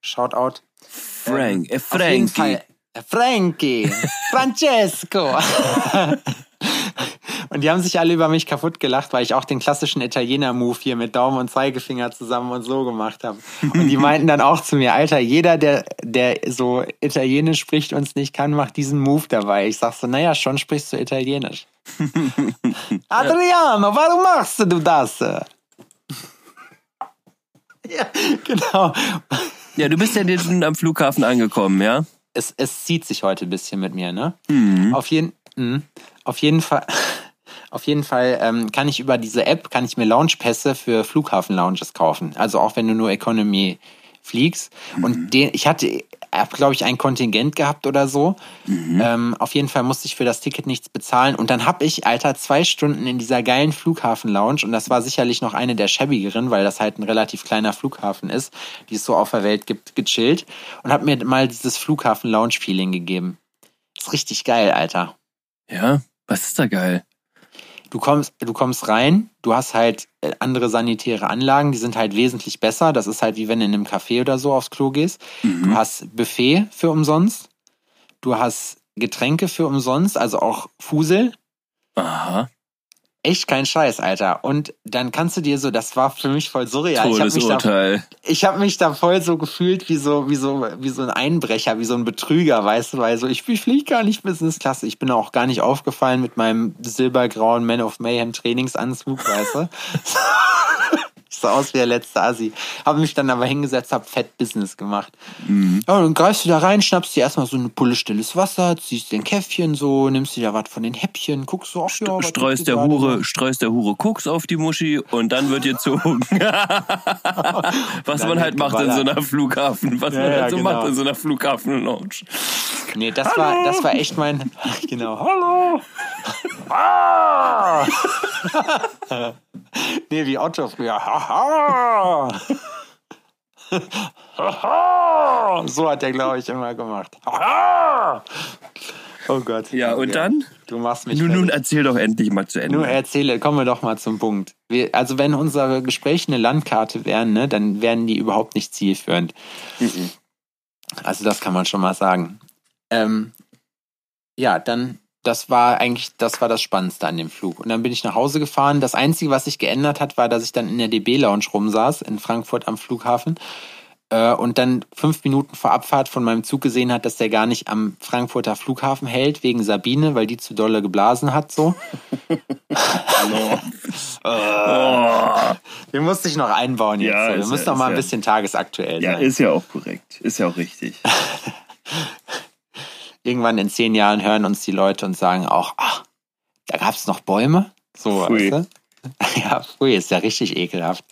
Shoutout. Frank, äh, jeden Frankie. Äh, Frankie. Francesco. und die haben sich alle über mich kaputt gelacht, weil ich auch den klassischen Italiener-Move hier mit Daumen und Zeigefinger zusammen und so gemacht habe. Und die meinten dann auch zu mir, Alter, jeder, der, der so Italienisch spricht und es nicht kann, macht diesen Move dabei. Ich sag so, naja, schon sprichst du Italienisch. Adriano, warum machst du das? ja, genau. Ja, du bist ja jetzt schon am Flughafen angekommen, ja? Es, es zieht sich heute ein bisschen mit mir, ne? Mhm. Auf jeden, mh, auf jeden Fall, auf jeden Fall ähm, kann ich über diese App kann ich mir Loungepässe für Flughafen-Lounges kaufen. Also auch wenn du nur Economy fliegst. Und den, ich hatte, glaube ich ein Kontingent gehabt oder so. Ähm, auf jeden Fall musste ich für das Ticket nichts bezahlen. Und dann habe ich, Alter, zwei Stunden in dieser geilen Flughafen-Lounge und das war sicherlich noch eine der schäbigeren, weil das halt ein relativ kleiner Flughafen ist, die es so auf der Welt gibt, gechillt und habe mir mal dieses Flughafen-Lounge-Feeling gegeben. Ist richtig geil, Alter. Ja? Was ist da geil? Du kommst, du kommst rein, du hast halt äh, andere sanitäre Anlagen, die sind halt wesentlich besser. Das ist halt wie wenn du in einem Café oder so aufs Klo gehst. Du hast Buffet für umsonst. Du hast Getränke für umsonst, also auch Fusel. Aha. Echt kein Scheiß, Alter. Und dann kannst du dir so, das war für mich voll surreal. ich habe mich, da, ich hab mich da voll so gefühlt wie so, wie so, wie so ein Einbrecher, wie so ein Betrüger, weißt du, weil so, ich, ich fliege gar nicht Business Class. Ich bin auch gar nicht aufgefallen mit meinem silbergrauen Man of Mayhem Trainingsanzug, weißt du. ich so aus wie der letzte Assi. Habe mich dann aber hingesetzt, hab Fett Business gemacht. Mhm. Ja, dann greifst du da rein, schnappst dir erstmal so eine Pulle stilles Wasser, ziehst den Käffchen so, nimmst dir da was von den Häppchen, guckst so, ach ja, streust der Hure, noch? streust der Hure Koks auf die Muschi und dann wird gezogen. was man halt macht in so einer Flughafen, was Ja, man halt so genau. macht in so einer Flughafen-Lounge. Nee, das war, das war echt mein, genau, hallo. Ah! nee, wie Otto früher. Haha. Haha. so hat der, glaube ich, immer gemacht. Haha. oh Gott. Ja, und dann? Du machst mich Nun, nun erzähl doch endlich mal zu Ende. Nur erzähle, kommen wir doch mal zum Punkt. Wir, also wenn unsere Gespräche eine Landkarte wären, ne, dann wären die überhaupt nicht zielführend. Mhm. Also das kann man schon mal sagen. Ähm, ja, dann, das war eigentlich, das war das Spannendste an dem Flug. Und dann bin ich nach Hause gefahren. Das Einzige, was sich geändert hat, war, dass ich dann in der DB-Lounge rumsaß, in Frankfurt am Flughafen. Äh, und dann fünf Minuten vor Abfahrt von meinem Zug gesehen hat, dass der gar nicht am Frankfurter Flughafen hält, wegen Sabine, weil die zu dolle geblasen hat, so. Oh. Den musste ich noch einbauen jetzt. Ja, so. Wir müssen ja- noch mal ein ja- bisschen tagesaktuell Ja, sein. ist ja auch korrekt. Ist ja auch richtig. Irgendwann in zehn Jahren hören uns die Leute und sagen auch, ach, da gab es noch Bäume? So, Pfui. weißt du? Ja, pfui, ist ja richtig ekelhaft.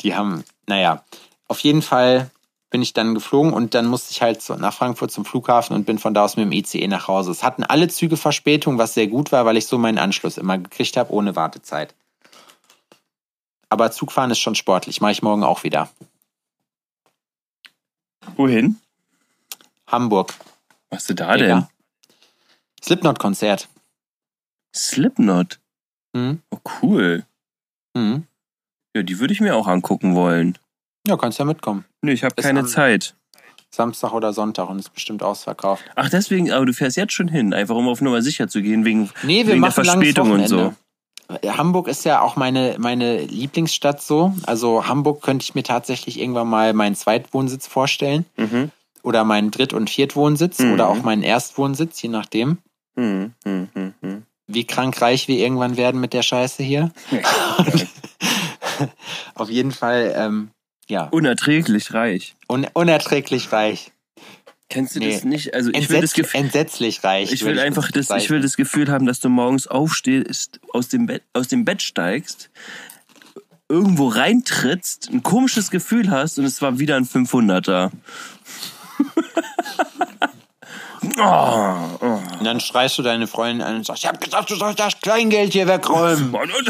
Die haben, naja, auf jeden Fall bin ich dann geflogen und dann musste ich halt nach Frankfurt zum Flughafen und bin von da aus mit dem ICE nach Hause. Es hatten alle Züge Verspätung, was sehr gut war, weil ich so meinen Anschluss immer gekriegt habe, ohne Wartezeit. Aber Zugfahren ist schon sportlich, mache ich morgen auch wieder. Wohin? Hamburg. Was du da Digga. denn? Slipknot-Konzert. Slipknot. Mhm. Oh, cool. Mhm. Ja, die würde ich mir auch angucken wollen. Ja, kannst ja mitkommen. Nee, ich habe Ist keine Zeit. Samstag oder Sonntag und ist bestimmt ausverkauft. Ach, deswegen, aber du fährst jetzt schon hin, einfach um auf Nummer sicher zu gehen, wegen, Nee, wir wegen der machen langes Verspätung und so. Hamburg ist ja auch meine, meine Lieblingsstadt so. Also Hamburg könnte ich mir tatsächlich irgendwann mal meinen Zweitwohnsitz vorstellen. Mhm. Oder meinen Dritt- und Viertwohnsitz Mhm. oder auch meinen Erstwohnsitz, je nachdem, Hm, hm, hm, hm. wie krankreich wir irgendwann werden mit der Scheiße hier. Auf jeden Fall, ähm, ja, Unerträglich reich. un unerträglich reich. Kennst du Nee. das nicht? Also ich will das Gefühl, entsetzlich reich. ich will einfach das, ich will das Gefühl haben, dass du morgens aufstehst, aus dem Bett, aus dem Bett steigst, irgendwo reintrittst, ein komisches Gefühl hast und es war wieder ein 500er. Oh, oh. Und dann schreist du deine Freundin an und sagst, ich hab gesagt, du sollst das Kleingeld hier wegräumen. Mann, und-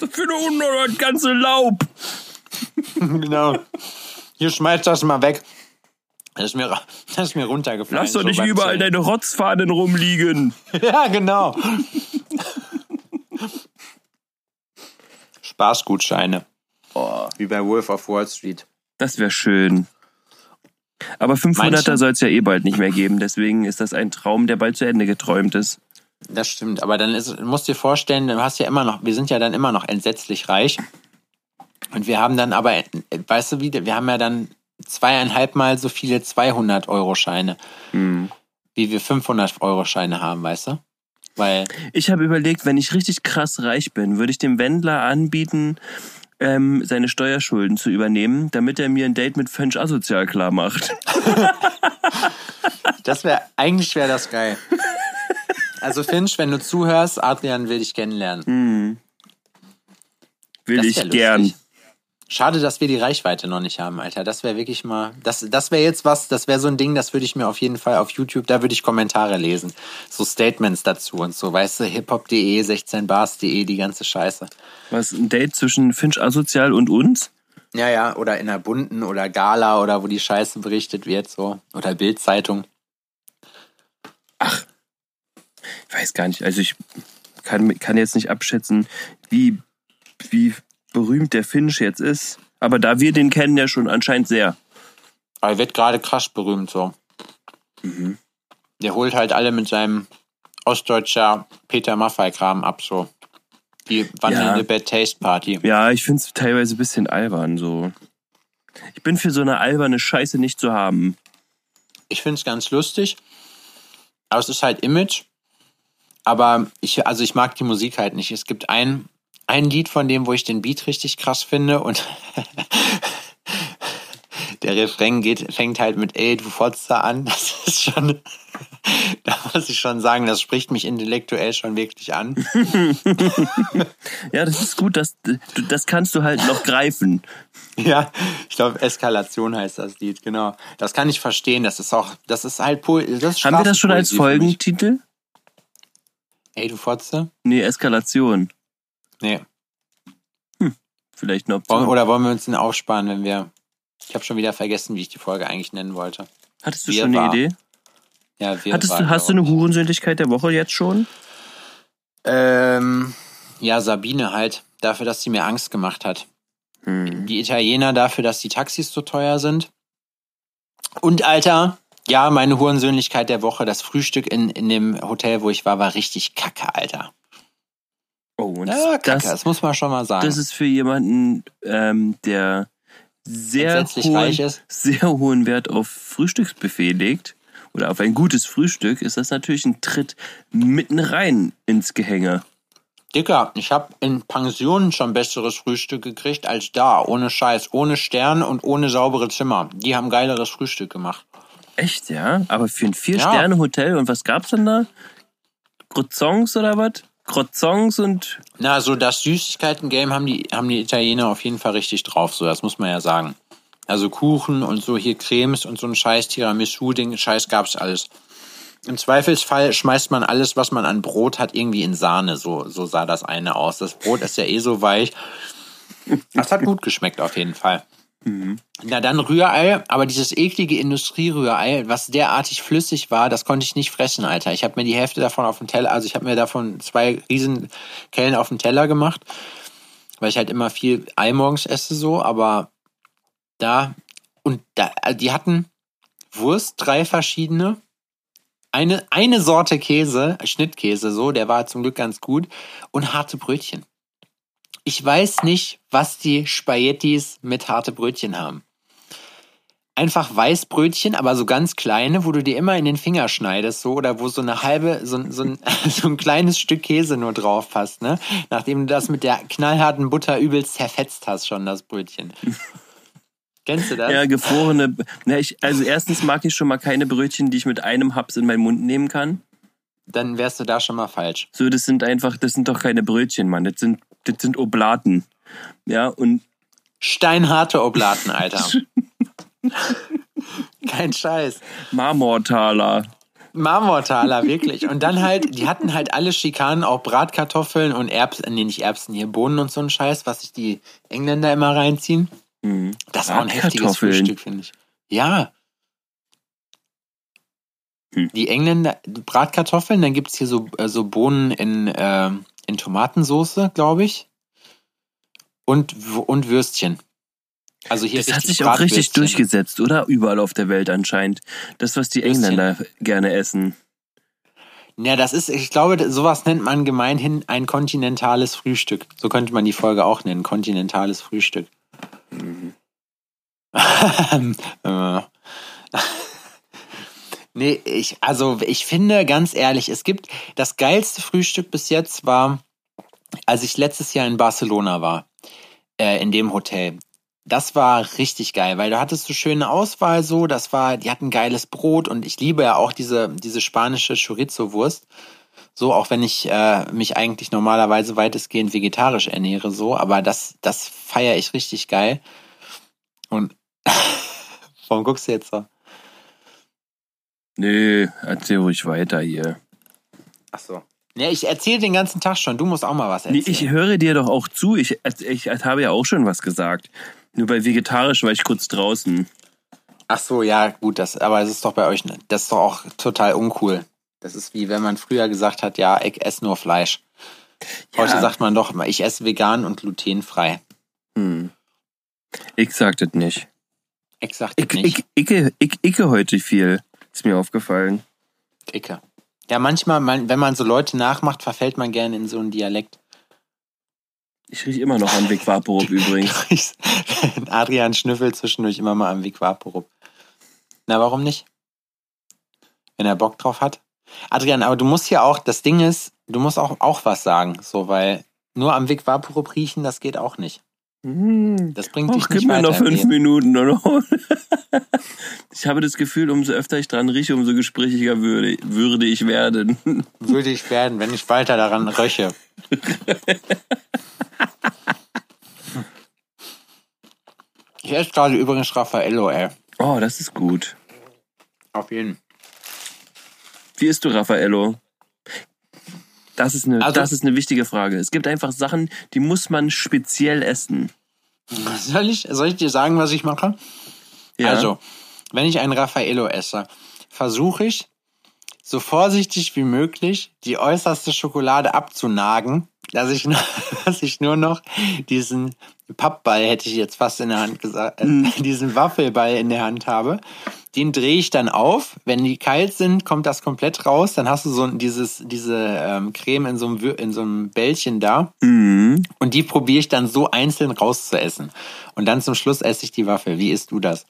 Was für eine 100 ganze Laub. genau. Hier schmeiß das mal weg. Das ist mir, das ist mir runtergefallen. Lass doch so nicht beim überall Zählen. deine Rotzfahnen rumliegen. Ja, genau. Spaßgutscheine. Oh, Wie bei Wolf of Wall Street. das wäre schön. Aber 500er Manche- soll es ja eh bald nicht mehr geben, deswegen ist das ein Traum, der bald zu Ende geträumt ist. Das stimmt, aber dann ist, musst dir vorstellen, du hast ja immer noch, wir sind ja dann immer noch entsetzlich reich. Und wir haben dann aber, weißt du wie, wir haben ja dann zweieinhalb Mal so viele 200-Euro-Scheine, Hm. wie wir 500-Euro-Scheine haben, weißt du? Weil, Ich habe überlegt, wenn ich richtig krass reich bin, würde ich dem Wendler anbieten, ähm, seine Steuerschulden zu übernehmen, damit er mir ein Date mit Fench asozial klar macht. das wäre, eigentlich wäre das geil. Also Finch, wenn du zuhörst, Adrian will dich kennenlernen. Hm. Will ich wär gern. Schade, dass wir die Reichweite noch nicht haben, Alter. Das wäre wirklich mal, das, das wäre jetzt was, das wäre so ein Ding, das würde ich mir auf jeden Fall auf YouTube, da würde ich Kommentare lesen. So Statements dazu und so, weißt du, hiphop.de, 16bars.de, die ganze Scheiße. Was, ein Date zwischen Finch asozial und uns? Ja, ja, oder in der Bunten oder Gala oder wo die Scheiße berichtet wird, so. Oder Bildzeitung. Ich weiß gar nicht. Also ich kann, kann jetzt nicht abschätzen, wie, wie berühmt der Finch jetzt ist. Aber da wir den kennen, ja schon anscheinend sehr. Aber er wird gerade krass berühmt, so. Mhm. Der holt halt alle mit seinem ostdeutscher Peter Maffei-Kram ab, so. Die wandelnde Ja. Bad Taste Party. Ja, ich finde es teilweise ein bisschen albern so. Ich bin für so eine alberne Scheiße nicht zu haben. Ich finde es ganz lustig. Aber es ist halt Image. Aber ich, also ich mag die Musik halt nicht. Es gibt ein, ein Lied von dem, wo ich den Beat richtig krass finde und der Refrain geht, fängt halt mit Ey, du Fotzer an. Das ist schon, da muss ich schon sagen, das spricht mich intellektuell schon wirklich an. ja, das ist gut, das, das kannst du halt noch greifen. Ja, ich glaube, Eskalation heißt das Lied, genau. Das kann ich verstehen. Das ist auch, das ist halt das ist Haben wir das schon als Folgentitel? Ey, du Fotze? Nee, Eskalation. Nee. Hm, vielleicht noch. Oder wollen wir uns den aufsparen, wenn wir. Ich habe schon wieder vergessen, wie ich die Folge eigentlich nennen wollte. Hattest du wir schon eine war. Idee? Ja, wir Hattest du, hast du eine Hurensöhnlichkeit der Woche jetzt schon? Ähm, ja, Sabine halt. Dafür, dass sie mir Angst gemacht hat. Hm. Die Italiener dafür, dass die Taxis so teuer sind. Und Alter, ja, meine Hurensöhnlichkeit der Woche, das Frühstück in, in dem Hotel, wo ich war, war richtig kacke, Alter. Oh, und ja, kacke, das, das muss man schon mal sagen. Das ist für jemanden, ähm, der sehr hohen, sehr hohen Wert auf Frühstücksbuffet legt oder auf ein gutes Frühstück, ist das natürlich ein Tritt mitten rein ins Gehänge. Dicker, ich habe in Pensionen schon besseres Frühstück gekriegt als da. Ohne Scheiß, ohne Stern und ohne saubere Zimmer. Die haben geileres Frühstück gemacht. Echt, ja? Aber für ein Vier-Sterne-Hotel und was gab's denn da? Croissants oder was? Croissants und. Na, so das Süßigkeiten-Game haben die, haben die Italiener auf jeden Fall richtig drauf, so, das muss man ja sagen. Also Kuchen und so hier Cremes und so ein scheiß Tiramisu-Ding, Scheiß gab's alles. Im Zweifelsfall schmeißt man alles, was man an Brot hat, irgendwie in Sahne. So, so sah das eine aus. Das Brot ist ja eh so weich. Das hat gut geschmeckt auf jeden Fall. Na dann Rührei, aber dieses eklige Industrierührei, was derartig flüssig war, das konnte ich nicht fressen, Alter. Ich habe mir die Hälfte davon auf den Teller, also ich habe mir davon zwei riesen Kellen auf den Teller gemacht, weil ich halt immer viel Ei morgens esse so, aber da und da, die hatten Wurst, drei verschiedene, eine, eine Sorte Käse, Schnittkäse so, der war zum Glück ganz gut und harte Brötchen. Ich weiß nicht, was die Spaghettis mit harte Brötchen haben. Einfach Weißbrötchen, aber so ganz kleine, wo du dir immer in den Finger schneidest, so, oder wo so eine halbe, so, so, ein, so ein kleines Stück Käse nur drauf passt, ne? Nachdem du das mit der knallharten Butter übelst zerfetzt hast, schon das Brötchen. Kennst du das? Ja, gefrorene. Na, ich, also erstens mag ich schon mal keine Brötchen, die ich mit einem Haps in meinen Mund nehmen kann. Dann wärst du da schon mal falsch. So, das sind einfach, das sind doch keine Brötchen, Mann. Das sind das sind Oblaten. Ja, und. Steinharte Oblaten, Alter. Kein Scheiß. Marmortaler. Marmortaler, wirklich. Und dann halt, die hatten halt alle Schikanen, auch Bratkartoffeln und Erbsen, nee, nicht Erbsen, hier Bohnen und so ein Scheiß, was sich die Engländer immer reinziehen. Mhm. Das war ein heftiges Frühstück, finde ich. Ja. Hm. Die Engländer, Bratkartoffeln, dann gibt es hier so, äh, so Bohnen in, äh, in Tomatensoße, glaube ich. Und, und Würstchen. Also hier das hat sich auch richtig durchgesetzt, oder? Überall auf der Welt anscheinend. Das, was die Engländer gerne essen. Ja, das ist, ich glaube, sowas nennt man gemeinhin ein kontinentales Frühstück. So könnte man die Folge auch nennen, kontinentales Frühstück. Mhm. Nee, ich, also ich finde ganz ehrlich, es gibt das geilste Frühstück bis jetzt war, als ich letztes Jahr in Barcelona war, äh, in dem Hotel. Das war richtig geil, weil da hattest du schöne Auswahl so, das war, die hatten geiles Brot und ich liebe ja auch diese, diese spanische Chorizo-Wurst. So, auch wenn ich äh, mich eigentlich normalerweise weitestgehend vegetarisch ernähre, so, aber das, das feiere ich richtig geil. Und warum guckst du jetzt so? Nö, erzähl ruhig weiter hier. Ach so. Ja, ich erzähle den ganzen Tag schon. Du musst auch mal was erzählen. Nee, ich höre dir doch auch zu. Ich, ich, ich habe ja auch schon was gesagt. Nur bei vegetarisch war ich kurz draußen. Ach so, ja, gut, das, aber es ist doch bei euch, das ist doch auch total uncool. Das ist wie wenn man früher gesagt hat, ja, ich esse nur Fleisch. Ja. Heute sagt man doch, ich esse vegan und glutenfrei. Hm. Ich sag das nicht. Ich sag das nicht. Ich, ich, ich, ich, ich heute viel. Ist mir aufgefallen. Icke. Ja, manchmal, wenn man so Leute nachmacht, verfällt man gerne in so einen Dialekt. Ich rieche immer noch am Vic Vaporub übrigens. Adrian schnüffelt zwischendurch immer mal am Vic Vaporub. Na, warum nicht? Wenn er Bock drauf hat. Adrian, aber du musst ja auch, das Ding ist, du musst auch, auch was sagen, so, weil nur am Vic Vaporub riechen, das geht auch nicht. Hm. Das bringt dich gib nicht mir weiter. noch fünf Leben. Minuten. Oder? ich habe das Gefühl, umso öfter ich dran rieche, umso gesprächiger würde, würde ich werden. Würde ich werden, wenn ich weiter daran röche. Ich esse gerade übrigens Raffaello, ey. Oh, das ist gut. Auf jeden Wie isst du Raffaello? Das ist, eine, Also- das ist eine wichtige Frage. Es gibt einfach Sachen, die muss man speziell essen. Soll ich, soll ich dir sagen, was ich mache? Ja? Also, wenn ich ein Raffaello esse, versuche ich, so vorsichtig wie möglich die äußerste Schokolade abzunagen, dass ich, nur- dass ich nur noch diesen Pappball, hätte ich jetzt fast in der Hand gesagt, äh, diesen Waffelball in der Hand habe. Den drehe ich dann auf. Wenn die kalt sind, kommt das komplett raus. Dann hast du so dieses, diese ähm, Creme in so, einem, in so einem Bällchen da. Mhm. Und die probiere ich dann so einzeln rauszuessen. Und dann zum Schluss esse ich die Waffel. Wie isst du das?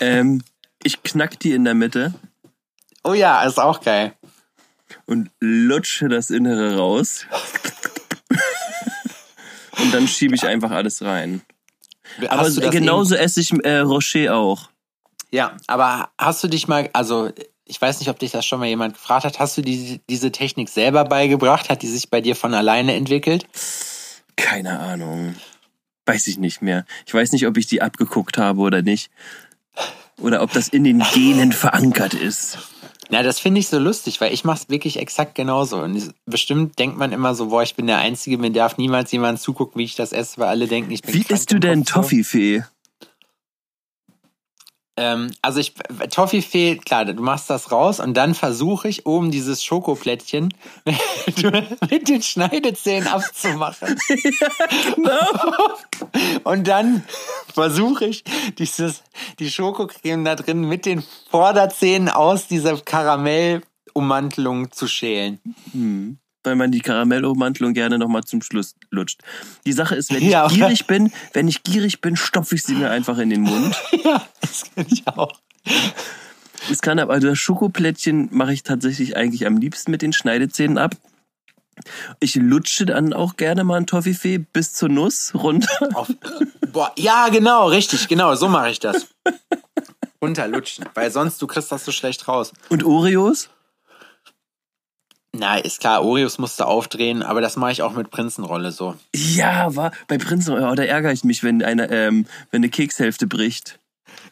Ähm, ich knack die in der Mitte Oh ja, ist auch geil. Und lutsche das Innere raus. und dann schiebe ich einfach alles rein. Aber Hast du das genauso esse ich äh, Rocher auch. Ja, aber hast du dich mal, also ich weiß nicht, ob dich das schon mal jemand gefragt hat, hast du die, diese Technik selber beigebracht? Hat die sich bei dir von alleine entwickelt? Keine Ahnung. Weiß ich nicht mehr. Ich weiß nicht, ob ich die abgeguckt habe oder nicht. Oder ob das in den Genen verankert ist. Na, das finde ich so lustig, weil ich mache es wirklich exakt genauso. Und es- bestimmt denkt man immer so, boah, ich bin der Einzige, mir darf niemals jemand zugucken, wie ich das esse, weil alle denken, ich bin Wie isst du denn. Toffifee? Ähm, also ich, Toffifee, klar, du machst das raus und dann versuche ich oben dieses Schokoplättchen mit den Schneidezähnen abzumachen. Genau. Und dann versuche ich dieses, die Schokocreme da drin mit den Vorderzähnen aus dieser Karamellummantelung zu schälen. Weil man die Karamellummantelung gerne nochmal zum Schluss lutscht. Die Sache ist, wenn ich Ja, gierig bin, wenn ich gierig bin, stopfe ich sie mir einfach in den Mund. Ja, das kann ich auch. Es kann aber, also das Schokoplättchen mache ich tatsächlich eigentlich am liebsten mit den Schneidezähnen ab. Ich lutsche dann auch gerne mal ein Toffifee bis zur Nuss runter. Auf, boah, ja, genau, richtig, genau, so mache ich das. Runterlutschen, weil sonst du kriegst das so schlecht raus. Und Oreos? Na, ist klar, Oreos musst du aufdrehen, aber das mache ich auch mit Prinzenrolle so. Ja, war bei Prinzen, oh, da ärgere ich mich, wenn eine, ähm, wenn eine Kekshälfte bricht.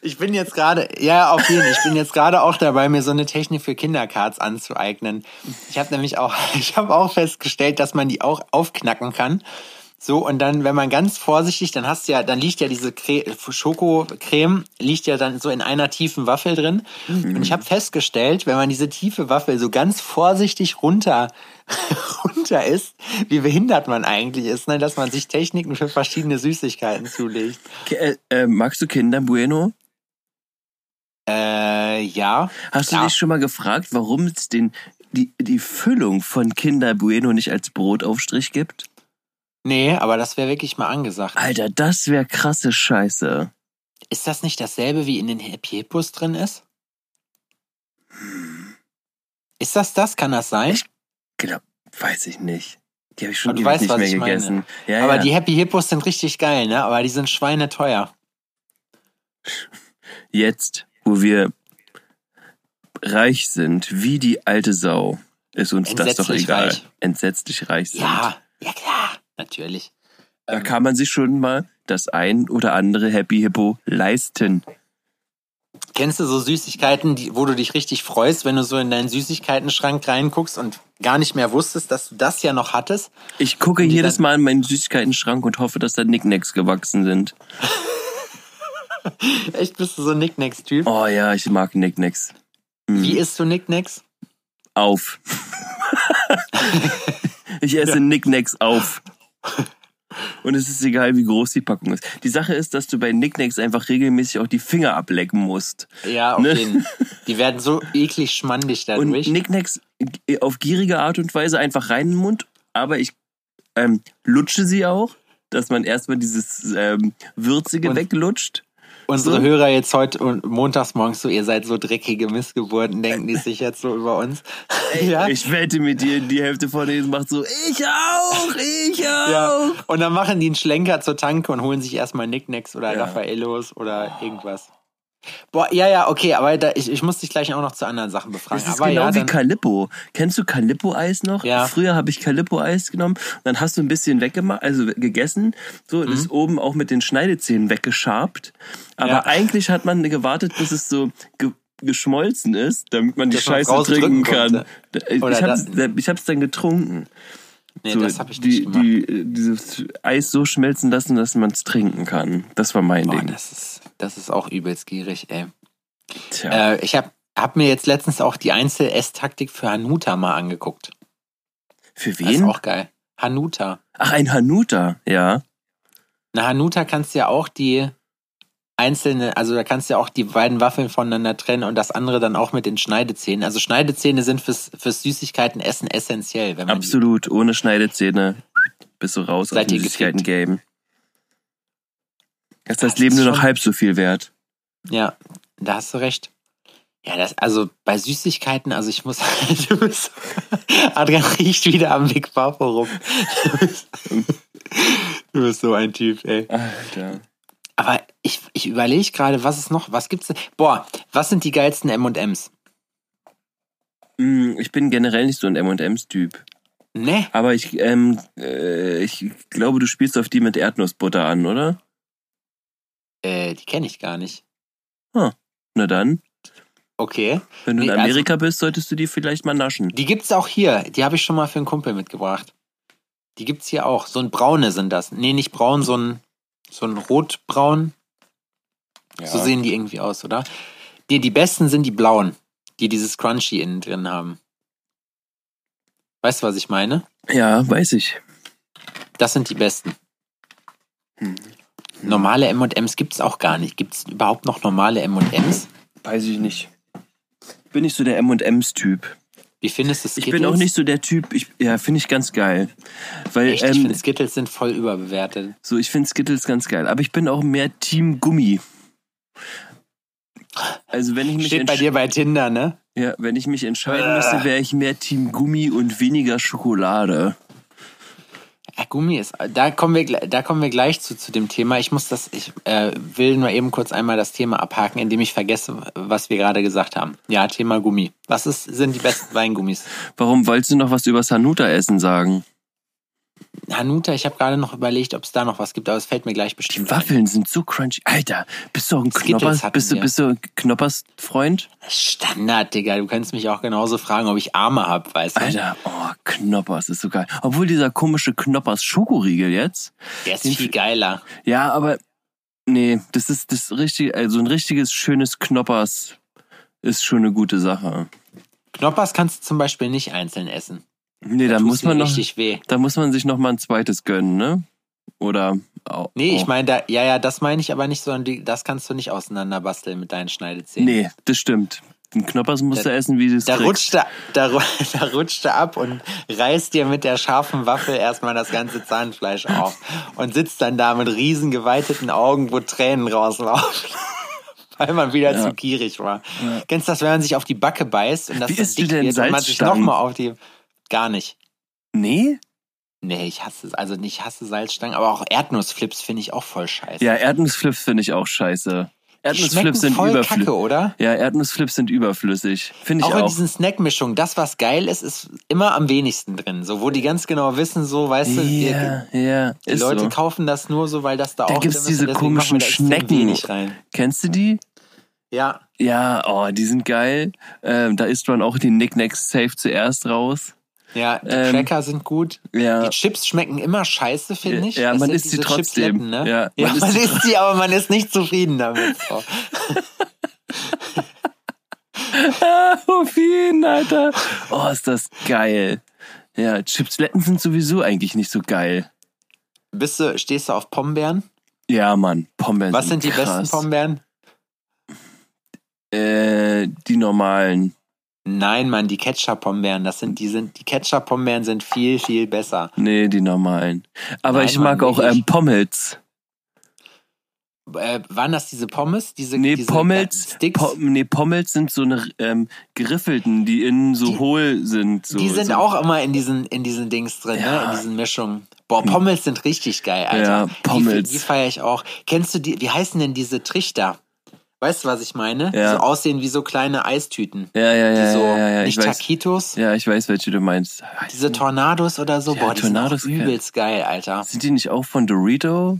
Ich bin jetzt gerade, ja, auf jeden Fall, ich bin jetzt gerade auch dabei, mir so eine Technik für Kindercards anzueignen. Ich habe nämlich auch, ich habe auch festgestellt, dass man die auch aufknacken kann. So, und dann, wenn man ganz vorsichtig, dann hast du ja, dann liegt ja diese Cre Schokocreme, liegt ja dann so in einer tiefen Waffel drin. Und ich habe festgestellt, wenn man diese tiefe Waffel so ganz vorsichtig runter, runter isst, wie behindert man eigentlich ist, ne? dass man sich Techniken für verschiedene Süßigkeiten zulegt. Äh, äh, magst du Kinder Bueno? Äh, ja. Hast du Ja. dich schon mal gefragt, warum es den, die, die Füllung von Kinder Bueno nicht als Brotaufstrich gibt? Nee, aber das wäre wirklich mal angesagt. Alter, das wäre krasse Scheiße. Ist das nicht dasselbe wie in den Happy Hippos drin ist? Ist das das? Kann das sein? Ich glaub, weiß ich nicht. Die habe ich schon Aber du weißt, nicht was mehr ich meine. gegessen. Ja, aber ja. die Happy Hippos sind richtig geil, ne? Aber die sind schweineteuer. Jetzt, wo wir reich sind, wie die alte Sau, ist uns das doch egal. reich. Entsetzlich reich sind. Ja, ja klar, natürlich. Da kann man sich schon mal das ein oder andere Happy Hippo leisten. Kennst du so Süßigkeiten, die, wo du dich richtig freust, wenn du so in deinen Süßigkeitenschrank reinguckst und gar nicht mehr wusstest, dass du das ja noch hattest? Ich gucke jedes Mal in meinen Süßigkeiten-Schrank und hoffe, dass da Nicknacks gewachsen sind. Echt, bist du so ein Nicknacks-Typ? Oh ja, ich mag Nicknacks. Wie isst du Nicknacks? Auf. ich esse Nicknacks auf. Und es ist egal, wie groß die Packung ist. Die Sache ist, dass du bei Nicknacks einfach regelmäßig auch die Finger ablecken musst. Ja, auf Ne? jeden Die werden so eklig schmandig Und dadurch. Nicknacks auf gierige Art und Weise einfach rein in den Mund, aber ich ähm, lutsche sie auch, dass man erstmal dieses ähm, Würzige Und- weglutscht. Unsere So. Hörer jetzt heute und montags morgens so, ihr seid so dreckige Missgeburten, denken die sich jetzt so über uns. ja? Ich wette mit dir, die Hälfte von denen macht so, ich auch, ich auch. ja. Und dann machen die einen Schlenker zur Tanke und holen sich erstmal Nicknacks oder Ja. Raffaellos oder irgendwas. Boah, ja, ja, okay, aber da, ich, ich muss dich gleich auch noch zu anderen Sachen befragen. Das ist aber genau ja, wie Calippo. Kennst du Calippo-Eis noch? Ja. Früher habe ich Calippo-Eis genommen, dann hast du ein bisschen weggemacht, also gegessen, so, das ist oben auch mit den Schneidezähnen weggeschabt. Aber Mhm. Ja. eigentlich hat man gewartet, bis es so ge geschmolzen ist, damit man die man Scheiße trinken kann. Ich hab's, ich hab's dann getrunken. nee, so, das habe ich die, nicht gemacht. die, dieses Eis so schmelzen lassen, dass man es trinken kann. Das war mein Boah, Ding. das ist, das ist auch übelst gierig, ey. Tja. Äh, ich habe hab mir jetzt letztens auch die Einzel-Ess-Taktik für Hanuta mal angeguckt. Für Das ist wen? auch geil. Hanuta. Ach, ein Hanuta, ja. Na, Hanuta kannst du ja auch die einzelne, also da kannst du ja auch die beiden Waffeln voneinander trennen und das andere dann auch mit den Schneidezähnen. Also Schneidezähne sind fürs, fürs Süßigkeiten-Essen essentiell. Wenn man Absolut, ohne Schneidezähne bist du raus Seid aus dem Süßigkeiten-Game. Ist das Das Leben ist nur noch halb so viel wert. Ja, da hast du recht. Ja, das, also bei Süßigkeiten, also ich muss, du bist, Adrian riecht wieder am Big Papa rum. Du bist, du bist so ein Typ, ey. Alter. Aber ich, ich überlege gerade, was ist noch, was gibt's denn? Boah, was sind die geilsten M&M's? Mm, Ich bin generell nicht so ein M&M's-Typ. Ne? Aber ich, ähm, äh, ich glaube, du spielst auf die mit Erdnussbutter an, oder? Äh, die kenne ich gar nicht. Na dann, Okay. wenn du Nee, in also- Amerika bist, solltest du die vielleicht mal naschen. Die gibt's auch hier. Die habe ich schon mal für einen Kumpel mitgebracht. Die gibt's hier auch. So ein braune sind das. Nee, nicht braun, so ein, so ein rotbraun. So sehen die irgendwie aus, oder? Die, die besten sind die blauen, die dieses Crunchy innen drin haben. Weißt du, was ich meine? Ja, weiß ich. Das sind die besten. Hm. Normale M&M's gibt's auch gar nicht. Gibt's überhaupt noch normale M&M's? Weiß ich nicht. Bin nicht so der M&M's-Typ. Wie findest du Ich Skittles? bin auch nicht so der Typ, ich, ja, finde ich ganz geil. Weil, Echt, ich ähm, finde Skittles sind voll überbewertet. So, ich finde Skittles ganz geil. Aber ich bin auch mehr Team Gummi. Also wenn ich mich, Steht bei dir bei Tinder, ne? ja, wenn ich mich entscheiden müsste, wäre ich mehr Team Gummi und weniger Schokolade. Gummi ist, da kommen wir, da kommen wir gleich zu, zu dem Thema. Ich muss das, ich äh, will nur eben kurz einmal das Thema abhaken, indem ich vergesse, was wir gerade gesagt haben. Ja, Thema Gummi. Was ist, sind die besten Weingummis? Warum wolltest du noch was über Hanuta-Essen sagen? Hanuta, ich habe gerade noch überlegt, ob es da noch was gibt, aber es fällt mir gleich Die bestimmt ein. Waffeln sind so crunchy. Alter, bist du auch ein Knoppers, bist du, bist du ein Knoppers-Freund? Standard, Digga. Du kannst mich auch genauso fragen, ob ich Arme hab, weißt du? Alter, oh, Knoppers ist so geil. Obwohl dieser komische Knoppers-Schokoriegel jetzt. Der ist viel geiler. Ja, aber nee, das ist das richtige, also ein richtiges schönes Knoppers ist schon eine gute Sache. Knoppers kannst du zum Beispiel nicht einzeln essen. Nee, da muss man noch, weh. da muss man sich noch mal ein zweites gönnen, ne? Oder au- Nee, ich au- meine, da, ja, ja, das meine ich aber nicht, sondern die, das kannst du nicht auseinanderbasteln mit deinen Schneidezähnen. Nee, das stimmt. Den Knoppers musst Da- du essen, wie du es Da rutscht er, da, da rutscht er ab und reißt dir mit der scharfen Waffel erstmal das ganze Zahnfleisch auf und sitzt dann da mit riesen geweiteten Augen, wo Tränen rauslaufen. Weil man wieder Ja. zu gierig war. Kennst du das, wenn man sich auf die Backe beißt und das Wie dann isst du dick denn wird und man sich nochmal auf die... Gar nicht. Nee? Nee, ich hasse es. Also nicht hasse Salzstangen, aber auch Erdnussflips finde ich auch voll scheiße. Ja, Erdnussflips finde ich auch scheiße. Erdnussflips sind überflüssig. oder? Ja, Erdnussflips sind überflüssig. Finde ich Auch in auch. diesen Snackmischungen, das, was geil ist, ist immer am wenigsten drin. So, wo die ganz genau wissen, so, weißt du, Ja, ja, die Leute so. kaufen das nur so, weil das da, Da auch gibt's drin ist. diese und deswegen komischen machen wir da extrem Schnecken. Rein. Kennst du die? Ja, Ja, oh, die sind geil. Ähm, da isst man auch die Knickknacks safe zuerst raus. Ja, die Ähm, Cracker sind gut. Ja. Die Chips schmecken immer scheiße, finde ich. Ja, Das man sind isst sie trotzdem. Ne? Ja, Ja, man man, isst sie isst sie, aber man ist nicht zufrieden damit. Auf jeden, Alter. Oh, ist das geil. Ja, Chipsletten sind sowieso eigentlich nicht so geil. Bist du, stehst du auf Pombeeren? Ja, Mann, Pombeeren Was sind die krass. besten Pombeeren? Äh, die normalen. Nein, Mann, die Ketchup-Pombeeren, das sind, die sind, die Ketchup-Pombeeren sind viel, viel besser. Nee, die normalen. Aber Nein, ich mag Mann, auch ähm, Pommels. Äh, waren das diese Pommes? Diese, Nee, diese Pommels, Sticks? Po, nee, Pommels sind so eine ähm, geriffelten, die innen so Die- hohl sind. So, die sind so. auch immer in diesen, in diesen Dings drin, ne? Ja. In diesen Mischungen. Boah, Pommels sind richtig geil, Alter. Ja, Pommels. Die, die feiere ich auch. Kennst du die, wie heißen denn diese Trichter? Weißt du, was ich meine? Die Ja. so aussehen wie so kleine Eistüten. Ja, ja, Die ja, so, ja, ja, ja. Ich nicht weiß. Taquitos, Ja, ich weiß, welche du meinst. diese Tornados oder so. Ja, Boah, die Tornados sind übelst geil, Alter. Sind die nicht auch von Dorito?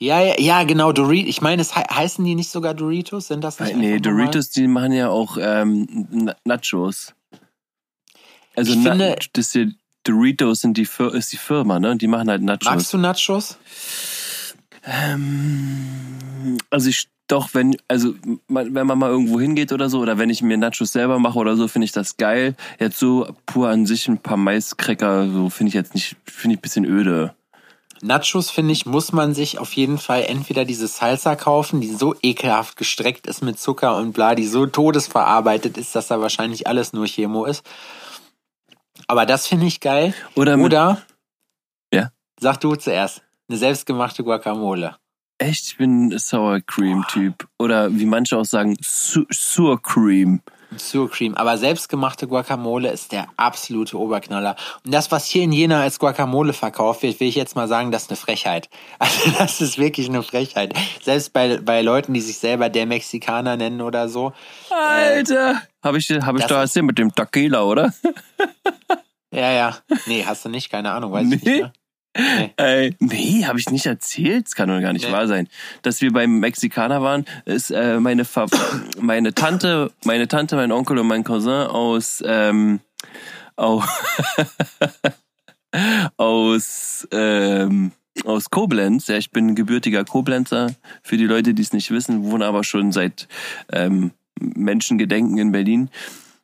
Ja, ja, ja, genau, Doritos. Ich meine, es he heißen die nicht sogar Doritos? Sind das nicht Nee? Doritos, die machen ja auch ähm, Na- Nachos. Also Ich finde- das hier, Doritos sind die Fir ist die Firma, ne? Die machen halt Nachos. Magst du Nachos? Ähm, also ich doch, wenn, also man- wenn man mal irgendwo hingeht oder so, oder wenn ich mir Nachos selber mache oder so, finde ich das geil. Jetzt so pur an sich ein paar Maiskräcker, so finde ich jetzt nicht, finde ich ein bisschen öde. Nachos, finde ich, muss man sich auf jeden Fall entweder diese Salsa kaufen, die so ekelhaft gestreckt ist mit Zucker und bla, die so todesverarbeitet ist, dass da wahrscheinlich alles nur Chemo ist. Aber das finde ich geil. Oder, Oder, Ja. sag du zuerst, eine selbstgemachte Guacamole. Echt, ich bin ein Sour Cream Typ. Oder wie manche auch sagen, Su Sour Cream. Sour Cream. Aber selbstgemachte Guacamole ist der absolute Oberknaller. Und das, was hier in Jena als Guacamole verkauft wird, will ich jetzt mal sagen, das ist eine Frechheit. Also das ist wirklich eine Frechheit. Selbst bei, bei Leuten, die sich selber der Mexikaner nennen oder so. Alter! Habe ich, hab ich ist- erzählt mit dem Tequila, oder? Ja, ja. Nee, hast du nicht, keine Ahnung, weiß ich Nee. nicht. Ne? Nee. Äh, nee, habe ich nicht erzählt. Das kann doch gar nicht Nee. wahr sein. Dass wir beim Mexikaner waren, ist äh, meine meine Tante, meine Tante, mein Onkel und mein Cousin aus ähm, au aus ähm, aus Koblenz. Ja, ich bin gebürtiger Koblenzer. Für die Leute, die es nicht wissen, wohne aber schon seit ähm, Menschengedenken in Berlin.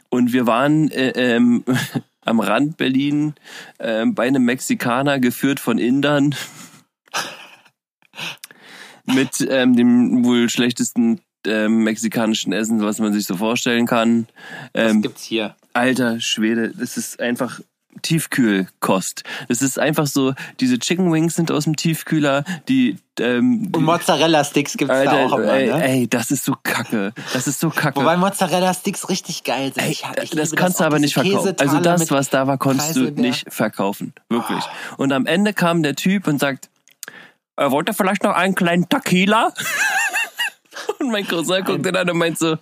Und wir waren äh, ähm, am Rand Berlin ähm, bei einem Mexikaner, geführt von Indern. Mit ähm, dem wohl schlechtesten ähm, mexikanischen Essen, was man sich so vorstellen kann. Was Ähm, gibt's hier? alter Schwede, das ist einfach Tiefkühlkost. Das ist einfach so, diese Chicken Wings sind aus dem Tiefkühler, die ähm, Und Mozzarella-Sticks gibt's da auch immer, ey, ne? ey, das ist so kacke. Das ist so kacke. Wobei Mozzarella-Sticks richtig geil sind. Ey, Ich, ich das kannst du auch, aber nicht verkaufen. Also das, was da war, konntest du Preiselbeer. nicht verkaufen. Wirklich. Und am Ende kam der Typ und sagt, er wollte vielleicht noch einen kleinen Tequila? und mein Cousin guckt ihn an und meint so,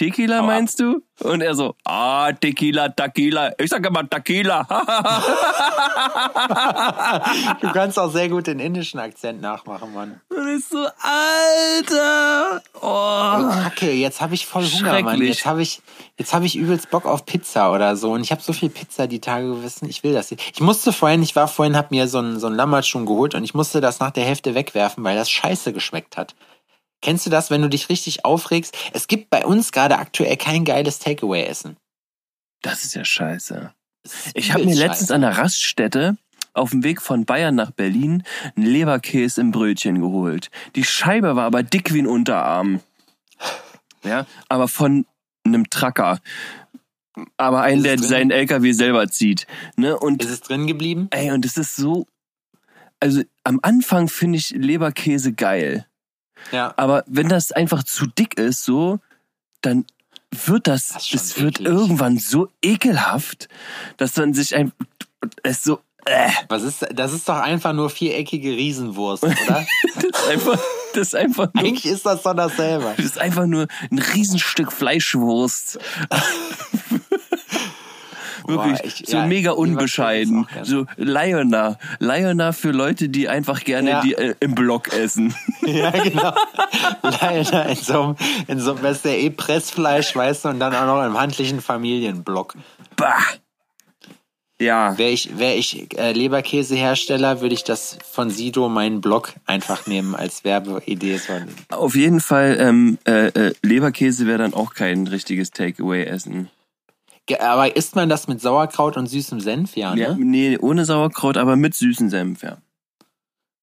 Tequila meinst du? Und er so, ah, Tequila, Tequila. Ich sag immer Tequila. Du kannst auch sehr gut den indischen Akzent nachmachen, Mann. und ich so, Alter. Oh. Kacke, jetzt habe ich voll Hunger, Mann. Jetzt habe ich, jetzt habe ich übelst Bock auf Pizza oder so. Und ich habe so viel Pizza die Tage gewissen. Ich will das nicht. Ich musste vorhin, ich war vorhin, hab mir so ein, so ein Lammerl schon geholt und ich musste das nach der Hälfte wegwerfen, weil das scheiße geschmeckt hat. Kennst du das, wenn du dich richtig aufregst? Es gibt bei uns gerade aktuell kein geiles Takeaway-Essen. Das ist ja scheiße. Ist Ich habe mir letztens scheiße. an der Raststätte auf dem Weg von Bayern nach Berlin einen Leberkäse im Brötchen geholt. Die Scheibe war aber dick wie ein Unterarm. Ja, aber von einem Tracker. Aber einen, der drin? seinen LKW selber zieht. Ne? Und Ist es drin geblieben? ey, und es ist so. Also am Anfang finde ich Leberkäse geil. Ja. Aber wenn das einfach zu dick ist, so, dann wird das, Das es wird eklig. irgendwann so ekelhaft, dass man sich ein, es so, äh, Was ist, das ist doch einfach nur viereckige Riesenwurst, oder? das ist einfach, das ist einfach nur, Eigentlich ist das doch dasselbe. das ist einfach nur ein Riesenstück Fleischwurst. Wirklich, Boah, ich- so ja, mega unbescheiden. So Lioner. Lioner für Leute, die einfach gerne Ja. die äh, im Block essen. Ja, genau. Leider in so einem, in so einem, das ist ja eh Pressfleisch, weißt du, und dann auch noch im handlichen Familienblock. Bah. Ja. Wäre ich, wär ich äh, Leberkäsehersteller, würde ich das von Sido, meinen Blog, einfach nehmen als Werbeidee. Auf jeden Fall, ähm, äh, äh, Leberkäse wäre dann auch kein richtiges Takeaway-Essen. Aber isst man das mit Sauerkraut und süßem Senf? Ja, ne? Ja, nee, ohne Sauerkraut, aber mit süßen Senf, ja.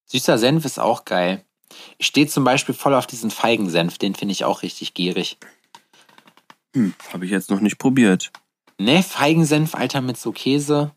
Süßer Senf ist auch geil. Ich stehe zum Beispiel voll auf diesen Feigensenf, den finde ich auch richtig gierig. Hm, habe ich jetzt noch nicht probiert. Ne, Feigensenf, Alter, mit so Käse.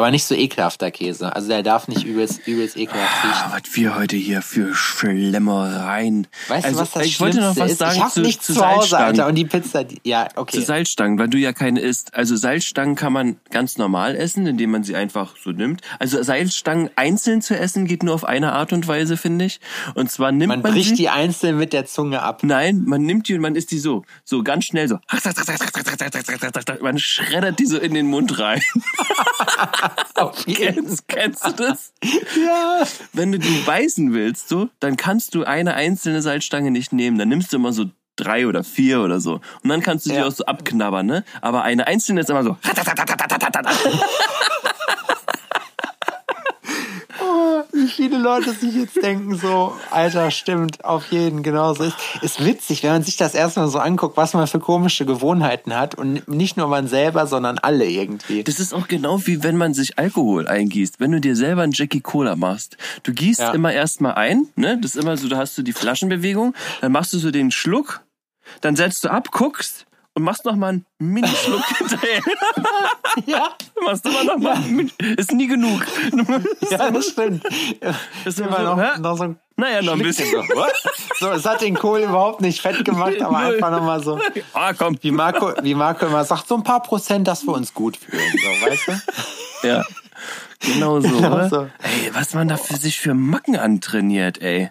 Aber nicht so ekelhafter Käse. Also der darf nicht übelst, übelst ekelhaft riechen. Ah, was wir heute hier für Schlemmereien. Weißt Also, du, was das ich wollte noch Schlimmste was ist? sagen ich hab zu- nichts zu zu Hause, Salzstangen. Alter. Und die Pizza, die, ja, Zu okay. Salzstangen, weil du ja keine isst. Also Salzstangen kann man ganz normal essen, indem man sie einfach so nimmt. Also Salzstangen einzeln zu essen geht nur auf eine Art und Weise, finde ich. Und zwar nimmt Man man, bricht sie. die einzeln mit der Zunge ab. Nein, man nimmt die und man isst die so, so ganz schnell so. Man schreddert die so in den Mund rein. Auf Kennst, kennst du das? Ja. Wenn du die beißen willst, so, dann kannst du eine einzelne Salzstange nicht nehmen. Dann nimmst du immer so drei oder vier oder so. Und dann kannst du die Ja. auch so abknabbern, ne? Aber eine einzelne ist immer so. Wie viele Leute sich jetzt denken so, Alter, stimmt, auf jeden, genau so ist. Ist witzig, wenn man sich das erstmal so anguckt, was man für komische Gewohnheiten hat und nicht nur man selber, sondern alle irgendwie. Das ist auch genau wie wenn man sich Alkohol eingießt. Wenn du dir selber einen Jackie Cola machst. Du gießt Ja. immer erstmal ein, ne? Das ist immer so, da hast du die Flaschenbewegung, dann machst du so den Schluck, dann setzt du ab, guckst und machst noch mal einen Minischluck hinterher. Ja, machst noch mal einen Mini- Ist nie genug. ja, das stimmt. Das ist Immer so, noch, hä? noch so ein Naja, noch ein bisschen. So, what? so, es hat den Kohl überhaupt nicht fett gemacht, aber einfach nochmal so, Ah, komm. wie Marco, wie Marco immer sagt, so ein paar Prozent, dass wir uns gut fühlen, so, weißt du? Ja. Genau so, Genau oder? so. Ey, was man da für sich für Macken antrainiert, ey.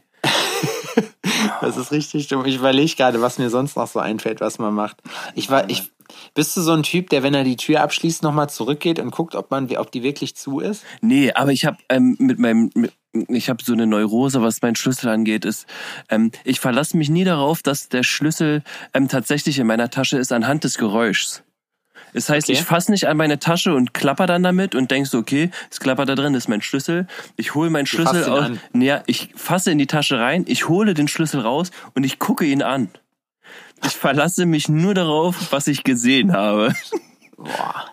Das ist richtig dumm. Ich überlege gerade, was mir sonst noch so einfällt, was man macht. Ich war, ich, bist du so ein Typ, der, wenn er die Tür abschließt, nochmal zurückgeht und guckt, ob man, ob die wirklich zu ist? Nee, aber ich habe ähm, mit meinem, mit, ich habe so eine Neurose, was mein Schlüssel angeht, ist, ähm, ich verlasse mich nie darauf, dass der Schlüssel ähm, tatsächlich in meiner Tasche ist anhand des Geräuschs. Das heißt, Okay. ich fasse nicht an meine Tasche und klapper dann damit und denk so, okay, es klappert da drin, ist mein Schlüssel. Ich hole meinen Schlüssel aus. an. Ja, ich fasse in die Tasche rein, ich hole den Schlüssel raus und ich gucke ihn an. Ich verlasse mich nur darauf, was ich gesehen habe. Boah.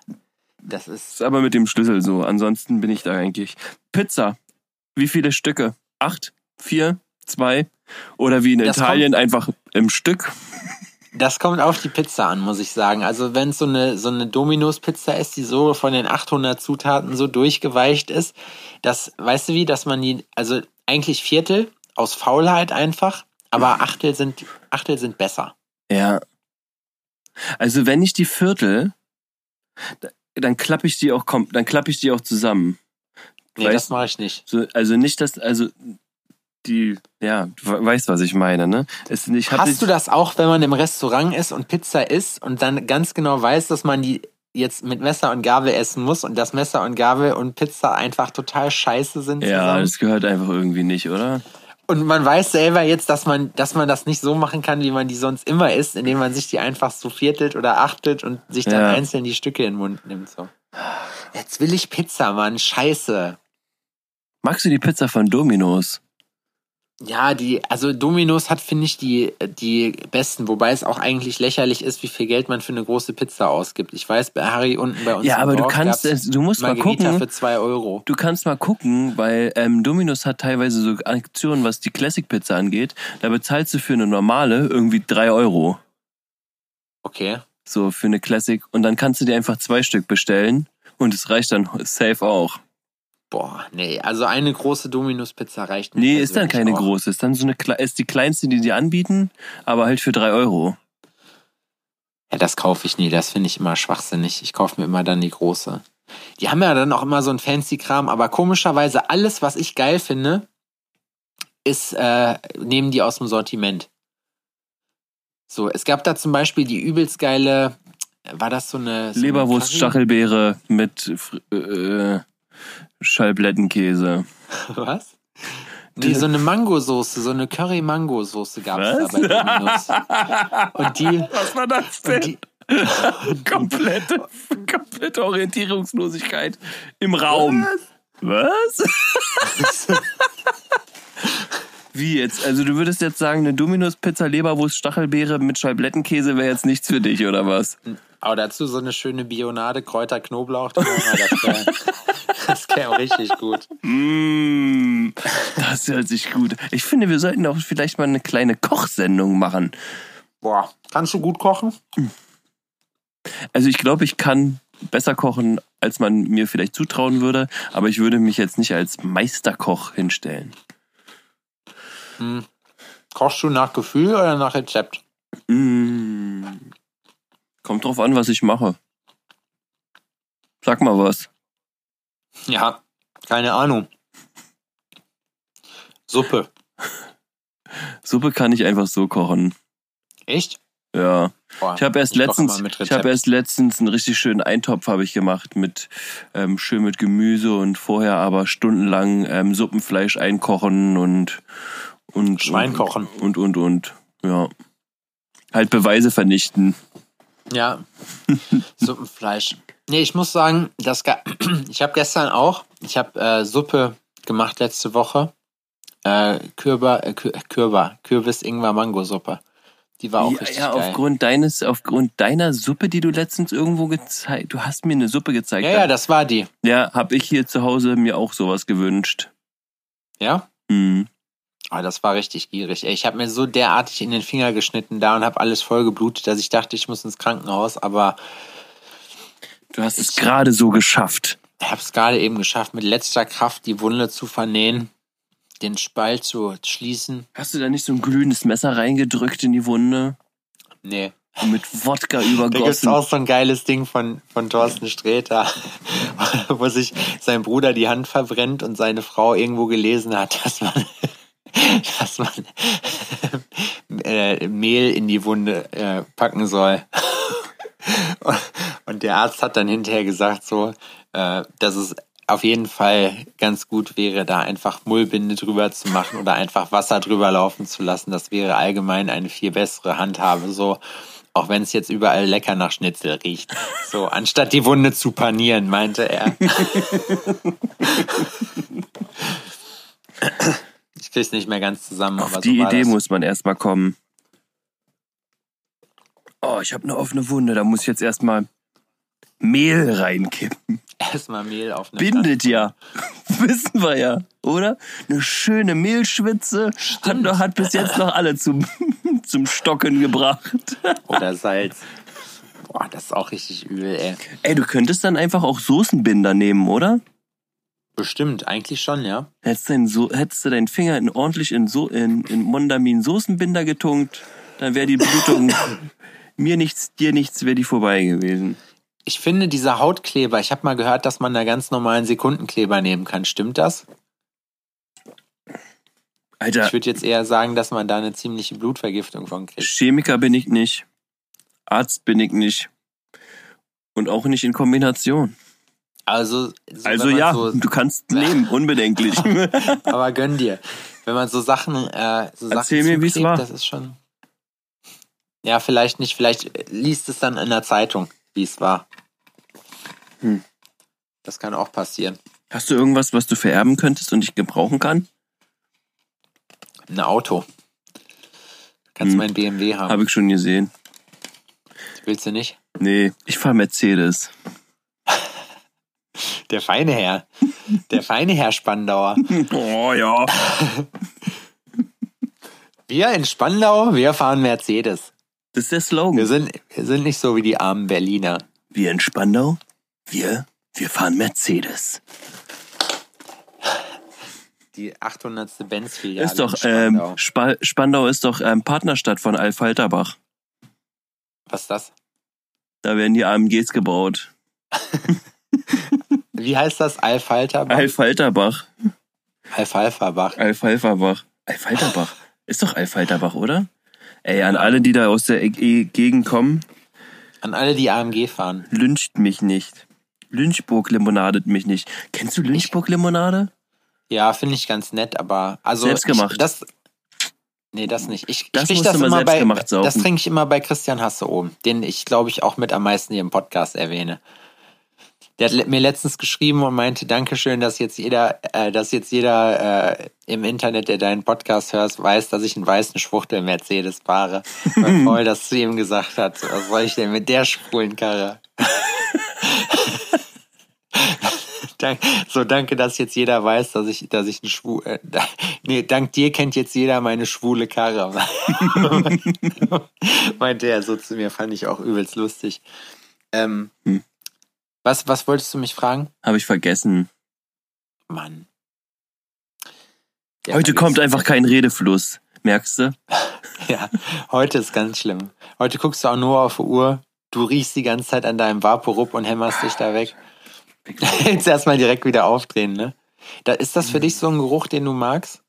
Das ist, ist aber mit dem Schlüssel so. Ansonsten bin ich da eigentlich. Pizza. Wie viele Stücke? Acht? Vier? Zwei? Oder wie in Das Italien einfach im Stück? Das kommt auf die Pizza an, muss ich sagen. Also wenn es so eine, so eine Dominos-Pizza ist, die so von den 800 Zutaten so durchgeweicht ist, das, weißt du wie, dass man die, also eigentlich Viertel aus Faulheit einfach, aber Achtel sind, Achtel sind besser. Ja. Also wenn ich die Viertel, da- dann klappe ich die auch dann klappe ich die auch zusammen. Nee, Weißt- das mache ich nicht. So, also nicht, dass, also die, ja, du we- weißt, was ich meine, ne? Es, ich Hast du das auch, wenn man im Restaurant ist und Pizza isst und dann ganz genau weiß, dass man die jetzt mit Messer und Gabel essen muss und dass Messer und Gabel und Pizza einfach total scheiße sind Ja, zusammen? das gehört einfach irgendwie nicht, oder? Und man weiß selber jetzt, dass man, dass man das nicht so machen kann, wie man die sonst immer isst, indem man sich die einfach so viertelt oder achtelt und sich dann Ja. einzeln die Stücke in den Mund nimmt. So. Jetzt will ich Pizza, Mann. Scheiße. Magst du die Pizza von Domino's? Ja, die, also Domino's hat, finde ich, die, die besten, wobei es auch eigentlich lächerlich ist, wie viel Geld man für eine große Pizza ausgibt. Ich weiß, bei Harry unten bei uns Ja, aber du Dorf kannst gab's es, du musst mal Margarita gucken. für zwei Euro. Du kannst mal gucken, weil ähm, Domino's hat teilweise so Aktionen, was die Classic Pizza angeht. Da bezahlst du für eine normale irgendwie drei Euro. Okay. So für eine Classic. Und dann kannst du dir einfach zwei Stück bestellen. Und es reicht dann safe auch. Boah, nee, also eine große Domino's-Pizza reicht mir Nee, ist dann keine auch. große. Ist dann so eine ist die kleinste, die die anbieten, aber halt für drei Euro. Ja, das kaufe ich nie, das finde ich immer schwachsinnig. Ich kaufe mir immer dann die große. Die haben ja dann auch immer so ein fancy Kram, aber komischerweise alles, was ich geil finde, ist, äh, nehmen die aus dem Sortiment. So, es gab da zum Beispiel die übelst geile, war das so eine. So Leberwurst, eine Stachelbeere mit äh, Schallblättenkäse. Curry? Was? Nee, so eine Mangosoße, so eine Curry-Mango-Soße gab es da Was? bei Domino's. Und die, Was war das und die, komplette, komplette Orientierungslosigkeit im Raum. Was? Wie jetzt? Also du würdest jetzt sagen, eine Dominos Pizza Leberwurst Stachelbeere mit Scheiblettenkäse wäre jetzt nichts für dich oder was? Aber dazu so eine schöne Bionade, Kräuter, Knoblauch, das wäre das wär richtig gut. Mmh, das hört sich gut. Ich finde, wir sollten auch vielleicht mal eine kleine Kochsendung machen. Boah, kannst du gut kochen? Also ich glaube, ich kann besser kochen als man mir vielleicht zutrauen würde, aber ich würde mich jetzt nicht als Meisterkoch hinstellen. Hm. Kochst du nach Gefühl oder nach Rezept? Mm. Kommt drauf an, was ich mache. Sag mal was. Ja, keine Ahnung. Suppe. Suppe kann ich einfach so kochen. Echt? Ja. Boah, Ich habe erst koche letztens, ich habe erst letztens einen richtig schönen Eintopf habe ich gemacht mit ähm, schön mit Gemüse und vorher aber stundenlang ähm, Suppenfleisch einkochen und und Schwein und, kochen. und und und ja halt Beweise vernichten. Ja. Suppenfleisch. Nee, ich muss sagen, das ga- ich habe gestern auch, ich habe äh, Suppe gemacht letzte Woche. Äh, Kürber, äh, Kür- Kürber, Kürbis, Ingwer, Mango-Suppe. Die war auch ja, richtig ja geil. aufgrund deines aufgrund deiner Suppe, die du letztens irgendwo gezeigt, du hast mir eine Suppe gezeigt. Ja, ja, das war die. ja, habe ich hier zu Hause mir auch sowas gewünscht. Ja? Mhm. Aber das war richtig gierig. Ey, ich habe mir so derartig in den Finger geschnitten da und habe alles voll geblutet, dass ich dachte, ich muss ins Krankenhaus, aber Du hast es gerade so geschafft. ich habe es gerade eben geschafft, mit letzter Kraft die Wunde zu vernähen, den Spalt zu schließen. Hast du da nicht so ein glühendes Messer reingedrückt in die Wunde Nee. und mit Wodka Da gibt's übergossen? auch so ein geiles Ding von, von Thorsten Sträter, wo sich sein Bruder die Hand verbrennt und seine Frau irgendwo gelesen hat, dass man, dass man äh, Mehl in die Wunde äh, packen soll. Und der Arzt hat dann hinterher gesagt, so, äh, dass es auf jeden Fall ganz gut wäre, da einfach Mullbinde drüber zu machen oder einfach Wasser drüber laufen zu lassen. Das wäre allgemein eine viel bessere Handhabe. So, auch wenn es jetzt überall lecker nach Schnitzel riecht. So, anstatt die Wunde zu panieren, meinte er. ich krieg's nicht mehr ganz zusammen, Auf die so Idee das. muss man erstmal kommen. Oh, ich habe eine offene Wunde, da muss ich jetzt erstmal Mehl reinkippen. Erstmal Mehl auf eine Bindet ja. Wissen wir ja, oder? Eine schöne Mehlschwitze hat, noch- hat bis jetzt noch alle zum, zum Stocken gebracht. Oder Salz. Boah, das ist auch richtig übel, ey. Ey, du könntest dann einfach auch Soßenbinder nehmen, oder? Bestimmt, eigentlich schon, ja. Hättest, dein so hättest du deinen Finger in, ordentlich in, so in, in Mondamin Soßenbinder getunkt, dann wäre die Blutung mir nichts, dir nichts, wäre die vorbei gewesen. Ich finde, dieser Hautkleber, ich habe mal gehört, dass man da ganz normalen Sekundenkleber nehmen kann. Stimmt das? Alter, Ich würde jetzt eher sagen, dass man da eine ziemliche Blutvergiftung von kriegt. Chemiker bin ich nicht. Arzt bin ich nicht. Und auch nicht in Kombination. Also, so, Also ja, so, du kannst leben, unbedenklich. aber gönn dir. Wenn man so Sachen, äh, so Erzähl Sachen mir, wie's zuklebt, war. das ist schon. Ja, vielleicht nicht. Vielleicht liest es dann in der Zeitung, wie es war. Hm. Das kann auch passieren. Hast du irgendwas, was du vererben könntest und ich gebrauchen kann? Ein Auto. Kannst Hm. mein BMW haben. Habe ich schon gesehen. Willst du nicht? Nee, ich fahr Mercedes. Der feine Herr. Der feine Herr Spandauer. Oh ja. Wir in Spandau, wir fahren Mercedes. Das ist der Wir Slogan. sind, wir sind nicht so wie die armen Berliner. Wir in Spandau, wir, wir fahren Mercedes. Die 800. Benz-Filiale Ist doch, in Spandau. ähm, Spa Spandau ist doch ähm, Partnerstadt von Alf Halterbach. Was ist das? Da werden die AMGs gebaut. Wie heißt das? Alfalterbach? Alf Halterbach. Alfalfabach. Alf Halterbach. Alf Halterbach. Ist doch Alf Halterbach, oder? Ey, an alle, die da aus der E- E- Gegend kommen, An alle, die AMG fahren. lyncht mich nicht. Lynchburg-Limonadet mich nicht. Kennst du Lynchburg-Limonade? Ja, finde ich ganz nett, aber also Selbstgemacht. Ich, das, nee, das nicht. Ich, Das ich das immer bei, selbstgemacht saufen. das trinke ich immer bei Christian Hasse oben, den ich glaube ich auch mit am meisten hier im Podcast erwähne. Der hat mir letztens geschrieben und meinte, Dankeschön, dass jetzt jeder, äh, dass jetzt jeder äh, im Internet, der deinen Podcast hört, weiß, dass ich einen weißen Schwuchtel Mercedes fahre. Weil Paul das zu ihm gesagt hat. Was soll ich denn mit der schwulen Karre? So, danke, dass jetzt jeder weiß, dass ich, dass ich ein schwul, äh, nee, dank dir kennt jetzt jeder meine schwule Karre. Meinte er so zu mir, fand ich auch übelst lustig. Ähm, Hm. Was, was wolltest du mich fragen? Habe ich vergessen. Mann. Heute kommt einfach kein Redefluss. Merkst du? Ja, heute ist ganz schlimm. Heute guckst du auch nur auf die Uhr. Du riechst die ganze Zeit an deinem Vaporup und hämmerst dich da weg. Jetzt erstmal direkt wieder aufdrehen, ne? Da, ist das für dich so ein Geruch, den du magst?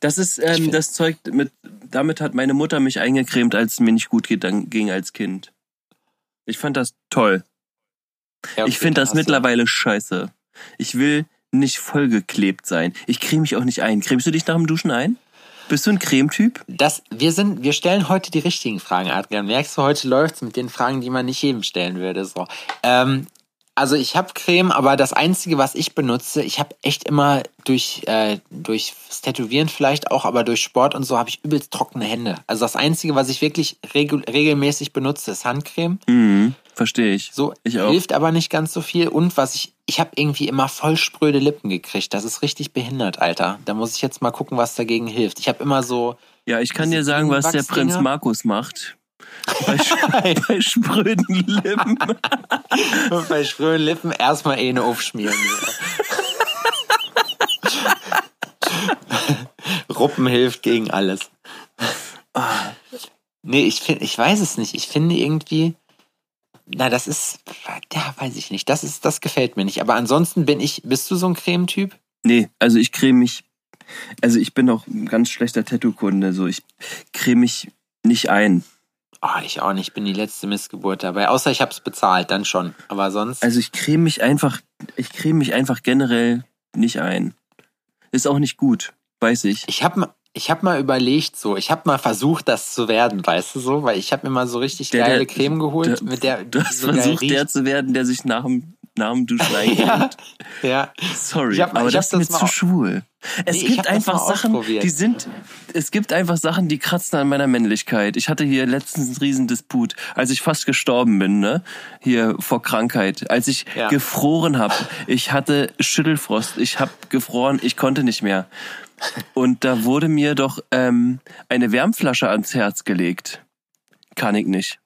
Das ist ähm, das Zeug, mit, damit hat meine Mutter mich eingecremt, als es mir nicht gut ging als Kind. Ich fand das toll. Ja, okay, ich finde das mittlerweile scheiße. Ich will nicht vollgeklebt sein. Ich creme mich auch nicht ein. Cremst du dich nach dem Duschen ein? Bist du ein Cremetyp? Das, wir sind, wir stellen heute die richtigen Fragen, Adrian. Merkst du, heute läuft's mit den Fragen, die man nicht jedem stellen würde. So. Ähm, also ich habe Creme, aber das Einzige, was ich benutze, ich habe echt immer durch äh, durchs Tätowieren vielleicht auch, aber durch Sport und so habe ich übelst trockene Hände. Also das Einzige, was ich wirklich regel regelmäßig benutze, ist Handcreme. Mhm, verstehe ich. So ich auch. hilft aber nicht ganz so viel. Und was ich, ich habe irgendwie immer voll spröde Lippen gekriegt. Das ist richtig behindert, Alter. Da muss ich jetzt mal gucken, was dagegen hilft. Ich habe immer so. Ja, ich kann dir sagen, was der Prinz Markus macht. Bei, bei spröden Lippen. bei spröden Lippen erstmal eh eine aufschmieren. Ruppen hilft gegen alles. Nee, ich finde, ich weiß es nicht. Ich finde irgendwie, na, das ist, ja, weiß ich nicht. Das ist, das gefällt mir nicht. Aber ansonsten bin ich, bist du so ein Cremetyp? Nee, also ich creme mich, also ich bin auch ein ganz schlechter Tattoo-Kunde. So, ich creme mich nicht ein. Oh, ich auch nicht. Ich bin die letzte Missgeburt dabei. Außer ich habe es bezahlt, dann schon. Aber sonst. Also ich creme mich einfach, ich creme mich einfach generell nicht ein. Ist auch nicht gut, weiß ich. Ich habe ich hab mal überlegt, so, ich habe mal versucht, das zu werden, weißt du so, weil ich habe mir mal so richtig der, geile der, Creme geholt, der, mit der du hast so versucht, der zu werden, der sich nach dem nach dem Duschen ja, ja. Sorry, hab, aber das ist mir zu schwul. Es nee, gibt einfach Sachen, die sind, es gibt einfach Sachen, die kratzen an meiner Männlichkeit. Ich hatte hier letztens einen riesen Disput, als ich fast gestorben bin, ne? Hier vor Krankheit, als ich ja. gefroren habe. Ich hatte Schüttelfrost, ich habe gefroren, ich konnte nicht mehr. Und da wurde mir doch ähm, eine Wärmflasche ans Herz gelegt. Kann ich nicht.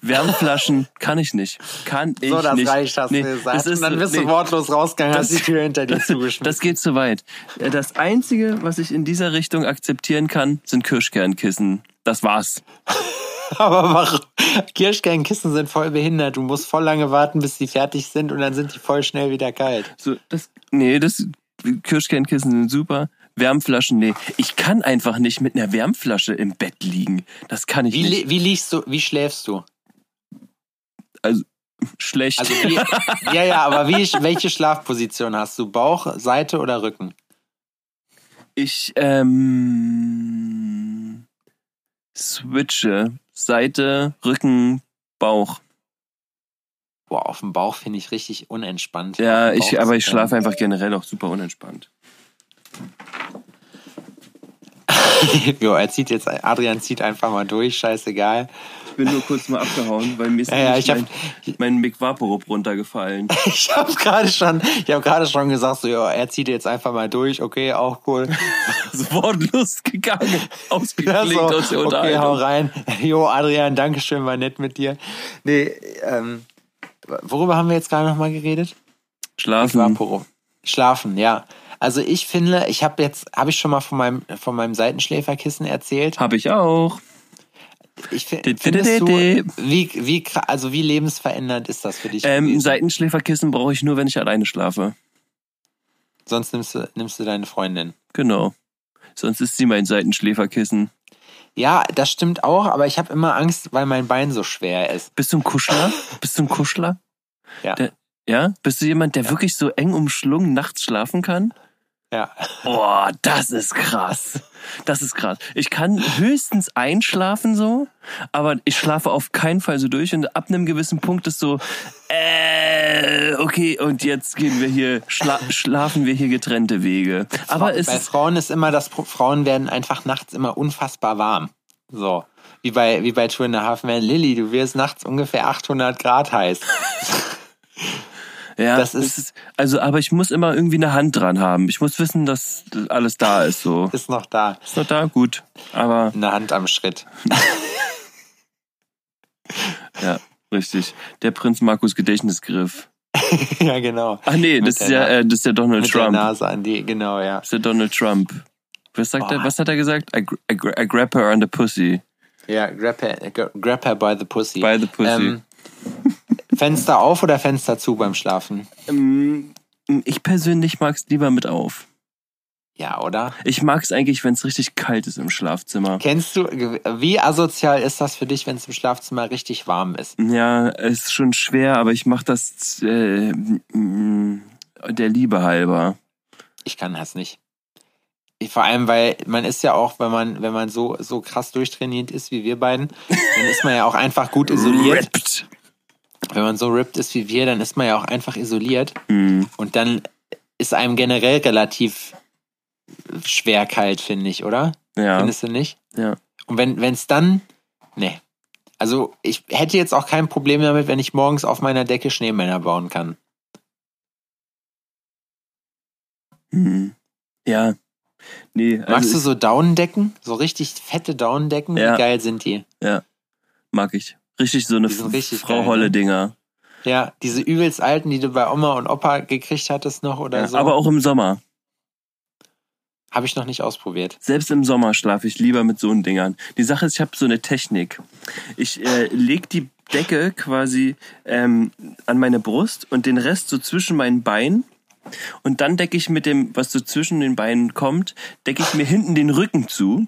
Wärmflaschen kann ich nicht. Kann ich nicht. So, das nicht. reicht, hast nee, du gesagt. Ist, und dann bist nee, du wortlos rausgegangen, hast die Tür hinter dir zugeschmissen. Das geht zu weit. Das Einzige, was ich in dieser Richtung akzeptieren kann, sind Kirschkernkissen. Das war's. Aber warum? Kirschkernkissen sind voll behindert. Du musst voll lange warten, bis die fertig sind und dann sind die voll schnell wieder kalt. So, das, nee, das, Kirschkernkissen sind super. Wärmflaschen, nee. Ich kann einfach nicht mit einer Wärmflasche im Bett liegen. Das kann ich wie, nicht. Wie liegst du, wie schläfst du? Also, schlecht. Also wie, ja, ja, aber wie, welche Schlafposition hast du? Bauch, Seite oder Rücken? Ich, ähm, switche. Seite, Rücken, Bauch. Boah, auf dem Bauch finde ich richtig unentspannt. Ja, ich, aber ich schlafe einfach generell auch super unentspannt. jo, er zieht jetzt, Adrian zieht einfach mal durch, scheißegal. Ich bin nur kurz mal abgehauen, weil mir ist ja, ja, ich mein, hab, mein Mick Vaporub runtergefallen. ich habe gerade schon, ich habe gerade schon gesagt, so, jo, er zieht jetzt einfach mal durch, okay, auch cool. Wortlos gegangen, ausgeklinkt ja, so, aus der Unterhaltung. Okay, hau rein. Jo, Adrian, danke schön, war nett mit dir. Nee, ähm, worüber haben wir jetzt gerade nochmal geredet? Schlafen. Schlafen, ja. Also ich finde, ich habe jetzt, habe ich schon mal von meinem, von meinem Seitenschläferkissen erzählt? Habe ich auch. Ich finde, du, wie, wie, also wie lebensverändernd ist das für dich? Ähm, Seitenschläferkissen brauche ich nur, wenn ich alleine schlafe. Sonst nimmst du, nimmst du deine Freundin. Genau. Sonst ist sie mein Seitenschläferkissen. Ja, das stimmt auch, aber ich habe immer Angst, weil mein Bein so schwer ist. Bist du ein Kuschler? Bist du ein Kuschler? Ja. Der, ja? Bist du jemand, der ja. wirklich so eng umschlungen nachts schlafen kann? Ja. Boah, das ist krass. Das ist krass. Ich kann höchstens einschlafen so, aber ich schlafe auf keinen Fall so durch und ab einem gewissen Punkt ist so, äh, okay, und jetzt gehen wir hier, schla schlafen wir hier getrennte Wege. Aber bei Frauen ist immer das, Frauen werden einfach nachts immer unfassbar warm. So. Wie bei, wie bei Two and a Half Men. Lilly, du wirst nachts ungefähr 800 Grad heiß. Ja, das ist, ist, also, aber ich muss immer irgendwie eine Hand dran haben. Ich muss wissen, dass alles da ist. So ist noch da. Ist noch da, gut. Aber eine Hand am Schritt. ja, richtig. Der Prinz Markus Gedächtnisgriff. ja, genau. Ach nee, das ist der ja, äh, das ist ja Donald Mit der Trump. Nase an die, genau, ja. Das ist ja Donald Trump. Was sagt Oh. er? Was hat er gesagt? I, I, I grab her on the pussy. Ja, grab her, grab her by the pussy. By the pussy. Ähm, Fenster auf oder Fenster zu beim Schlafen? Ähm, ich persönlich mag's lieber mit auf. Ja, oder? Ich mag's eigentlich, wenn es richtig kalt ist im Schlafzimmer. Kennst du, wie asozial ist das für dich, wenn es im Schlafzimmer richtig warm ist? Ja, es ist schon schwer, aber ich mach das äh, der Liebe halber. Ich kann das nicht. Ich- Vor allem, weil man ist ja auch, wenn man, wenn man so, so krass durchtrainiert ist wie wir beiden, dann ist man ja auch einfach gut isoliert. Ripped. Wenn man so ripped ist wie wir, dann ist man ja auch einfach isoliert. Hm. Und dann ist einem generell relativ schwer kalt, finde ich, oder? Ja, Findest du nicht? ja. Und wenn es dann, nee. Also ich hätte jetzt auch kein Problem damit, wenn ich morgens auf meiner Decke Schneemänner bauen kann. Hm. Ja. Nee, also Magst du so Daunendecken? So richtig fette Daunendecken? Ja. Wie geil sind die? mag ich. Richtig so eine richtig Frau geil, Holle ne? Dinger. Ja, diese übelst alten, die du bei Oma und Opa gekriegt hattest noch oder Ja, so. Aber auch im Sommer. Habe ich noch nicht ausprobiert. Selbst im Sommer schlafe ich lieber mit so einen Dingern. Die Sache ist, ich habe so eine Technik. Ich äh, leg die Decke quasi ähm, an meine Brust und den Rest so zwischen meinen Beinen. Und dann decke ich mit dem, was so zwischen den Beinen kommt, decke ich mir hinten den Rücken zu.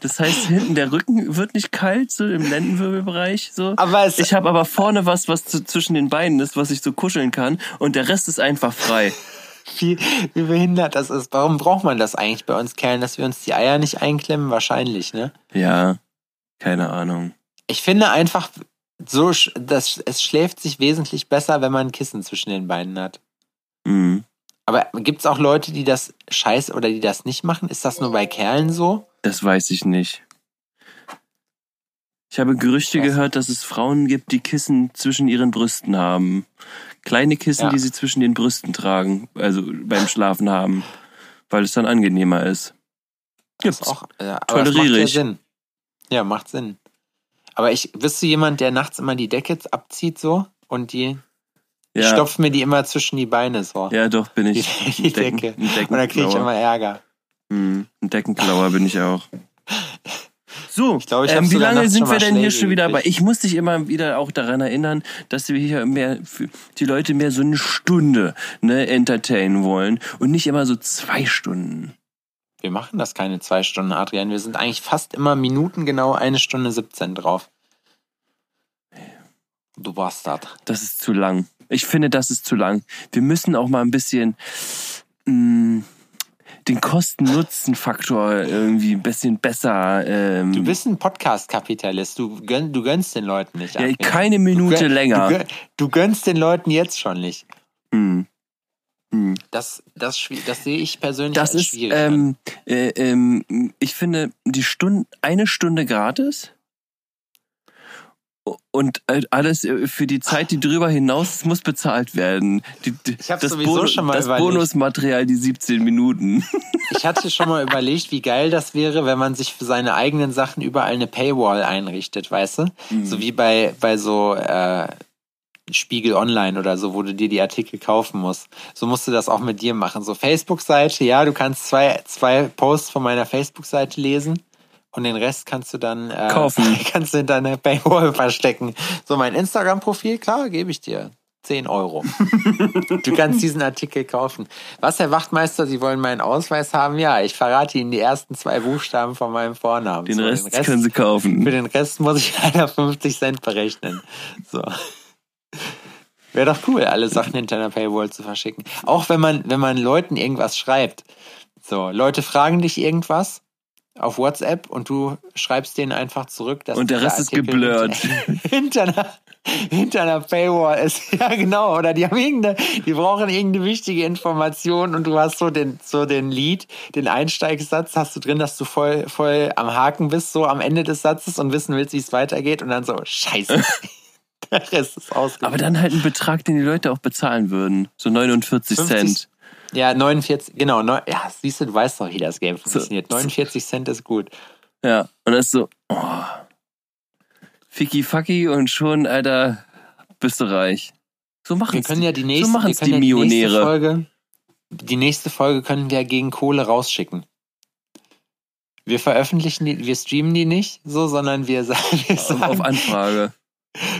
Das heißt, hinten der Rücken wird nicht kalt, so im Lendenwirbelbereich. So. Aber es, Ich habe aber vorne was, was zwischen den Beinen ist, was ich so kuscheln kann. Und der Rest ist einfach frei. wie, wie behindert das ist. Warum braucht man das eigentlich bei uns Kerlen, dass wir uns die Eier nicht einklemmen? Wahrscheinlich, ne? Ja, keine Ahnung. Ich finde einfach, so, das, es schläft sich wesentlich besser, wenn man ein Kissen zwischen den Beinen hat. Mhm. Aber gibt's auch Leute, die das scheiß oder die das nicht machen? Ist das nur bei Kerlen so? Das weiß ich nicht. Ich habe Gerüchte gehört, dass es Frauen gibt, die Kissen zwischen ihren Brüsten haben. Kleine Kissen, Ja. die sie zwischen den Brüsten tragen, also beim Schlafen haben, weil es dann angenehmer ist. Das ist auch, ja, aber das macht Toleriere ja ich. Sinn. Ja, macht Sinn. Aber ich, bist du jemand, der nachts immer die Decke abzieht so und die, ich Ja, stopf mir die immer zwischen die Beine so. ja doch, bin Die, ich. die Ein Decken- Decke. Ein Und dann kriege ich immer Ärger. Hm, Ein Deckenklauer bin ich auch. So, Ich glaube, ich ähm, wie lange sind wir denn hier schon wieder bei? gekriegt. Ich muss dich immer wieder auch daran erinnern, dass wir hier mehr für die Leute mehr so eine Stunde ne, entertainen wollen und nicht immer so zwei Stunden. Wir machen das keine zwei Stunden, Adrian. Wir sind eigentlich fast immer minutengenau eine Stunde 17 drauf. Du Bastard. Das ist zu lang. Ich finde, das ist zu lang. Wir müssen auch mal ein bisschen mh, den Kosten-Nutzen-Faktor irgendwie ein bisschen besser. Ähm, Du bist ein Podcast-Kapitalist. Du, gönn, du gönnst den Leuten nicht. ja, keine Minute gönn- länger. Du, gönn, du gönnst den Leuten jetzt schon nicht. Hm. Hm. Das, das, das sehe ich persönlich Das als ist, schwierig. ähm, äh, ähm, ich finde, die Stunde, eine Stunde gratis und äh, alles äh, für die Zeit, die drüber hinaus muss bezahlt werden. Die, die, Ich hab das sowieso schon mal das überlegt. Bonusmaterial, die 17 Minuten. Ich hatte schon mal überlegt, wie geil das wäre, wenn man sich für seine eigenen Sachen überall eine Paywall einrichtet, weißt du? Mhm. So wie bei, bei so äh, Spiegel Online oder so, wo du dir die Artikel kaufen musst. So musst du das auch mit dir machen. So Facebook-Seite, ja, du kannst zwei, zwei Posts von meiner Facebook-Seite lesen. Und den Rest kannst du dann äh, Kaufen. kannst du in deiner Paywall verstecken. So mein Instagram-Profil, klar, gebe ich dir 10 Euro. du kannst diesen Artikel kaufen. Was, Herr Wachtmeister, Sie wollen meinen Ausweis haben? Ja, ich verrate Ihnen die ersten zwei Buchstaben von meinem Vornamen. Den So, Rest, können Sie kaufen. für den Rest muss ich leider 50 Cent berechnen. So. Wäre doch cool, alle Sachen hinter einer Paywall zu verschicken. Auch wenn man, wenn man Leuten irgendwas schreibt. So, Leute fragen dich irgendwas auf WhatsApp und du schreibst denen einfach zurück, dass Und der Rest ist geblurrt. Hinter, einer, hinter einer Paywall ist. Ja, genau. Oder die haben irgendeine, die brauchen irgendeine wichtige Information und du hast so den, so den Lied, den Einsteigssatz hast du drin, dass du voll, voll am Haken bist, so am Ende des Satzes und wissen willst, wie es weitergeht und dann so, scheiße. der Rest ist ausgegangen. Aber dann halt ein Betrag, den die Leute auch bezahlen würden. So 49 50 Cent. Ja, 49, genau. Neun, ja, siehst du, du weißt doch, wie das Game funktioniert. 49 Cent ist gut. Ja, und das ist so, oh. Ficky fucky und schon, Alter, bist du reich. So machen Wir können ja die nächste, so wir können die ja die nächste Millionäre. Folge, die nächste Folge können wir gegen Kohle rausschicken. Wir veröffentlichen die, wir streamen die nicht so, sondern wir sagen, wir sagen auf Anfrage.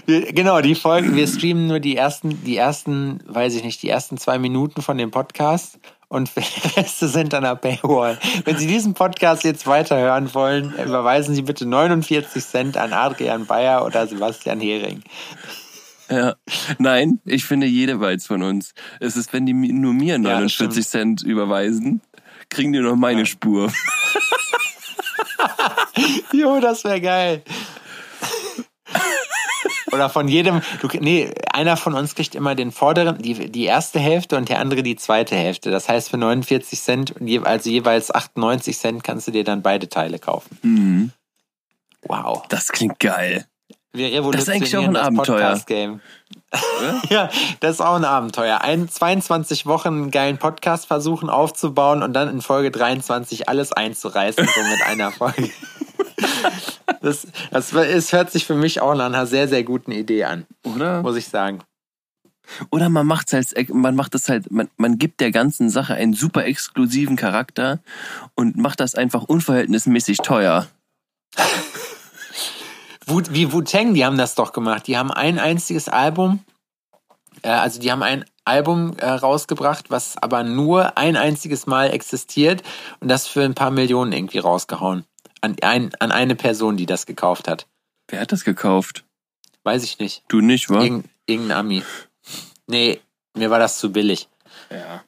Wir, genau, die Folgen, wir streamen nur die ersten, die ersten, weiß ich nicht, die ersten zwei Minuten von dem Podcast und der Reste sind an der Paywall. Wenn Sie diesen Podcast jetzt weiterhören wollen, überweisen Sie bitte 49 Cent an Adrian Bayer oder Sebastian Hering. Ja. Nein, ich finde jede Weiz von uns. Es ist, wenn die nur mir das 49 Cent überweisen, kriegen die noch meine Ja. Spur. Jo, das wäre geil. Oder von jedem, du, nee, einer von uns kriegt immer den vorderen, die, die erste Hälfte und der andere die zweite Hälfte. Das heißt, für 49 Cent also jeweils 98 Cent kannst du dir dann beide Teile kaufen. Mhm. Wow. Das klingt geil. Wir revolutionieren Das ist eigentlich auch ein Abenteuer. Ja, das ist auch ein Abenteuer. Ein, 22 Wochen einen geilen Podcast versuchen aufzubauen und dann in Folge 23 alles einzureißen, so mit einer Folge. Das, das es hört sich für mich auch nach einer sehr, sehr guten Idee an, Oder? muss ich sagen. Oder man macht's halt, man macht es halt, man, man gibt der ganzen Sache einen super exklusiven Charakter und macht das einfach unverhältnismäßig teuer. Wu, wie Wu-Tang, die haben das doch gemacht. Die haben ein einziges Album, äh, also die haben ein Album äh, rausgebracht, was aber nur ein einziges Mal existiert und das für ein paar Millionen irgendwie rausgehauen. An, ein, an eine Person, die das gekauft hat. Wer hat das gekauft? Weiß ich nicht. Du nicht, wa? Irgend, irgendein Ami. Nee, mir war das zu billig. Ja.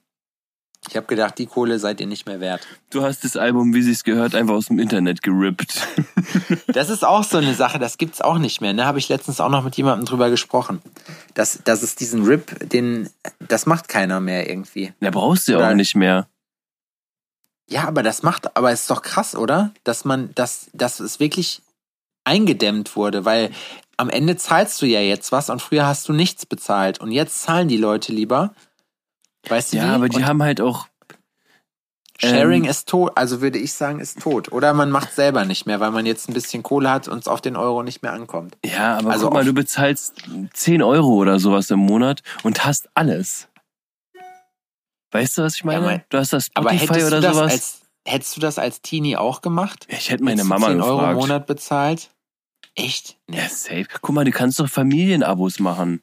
Ich habe gedacht, die Kohle seid ihr nicht mehr wert. Du hast das Album, wie sich's gehört, einfach aus dem Internet gerippt. Das ist auch so eine Sache, das gibt's auch nicht mehr. Ne, habe ich letztens auch noch mit jemandem drüber gesprochen. Das, das ist diesen Rip, den, das macht keiner mehr irgendwie. Da brauchst du ja auch nicht mehr. Ja, aber das macht, aber es ist doch krass, oder? Dass man, dass, dass es wirklich eingedämmt wurde, weil am Ende zahlst du ja jetzt was und früher hast du nichts bezahlt und jetzt zahlen die Leute lieber. Weißt du Ja, wie? aber die Und haben halt auch, Sharing ähm, ist tot, also würde ich sagen, ist tot. Oder man macht selber nicht mehr, weil man jetzt ein bisschen Kohle hat und es auf den Euro nicht mehr ankommt. ja, aber Also guck mal, du bezahlst 10 Euro oder sowas im Monat und hast alles. Weißt du, was ich meine? mein- du hast das Spotify hättest oder du das sowas. als, hättest du das als Teenie auch gemacht? ich hätte meine Hättest Mama 10 Euro im gefragt. Monat bezahlt? Echt? Nee. Ja, safe. Guck mal, du kannst doch Familienabos machen.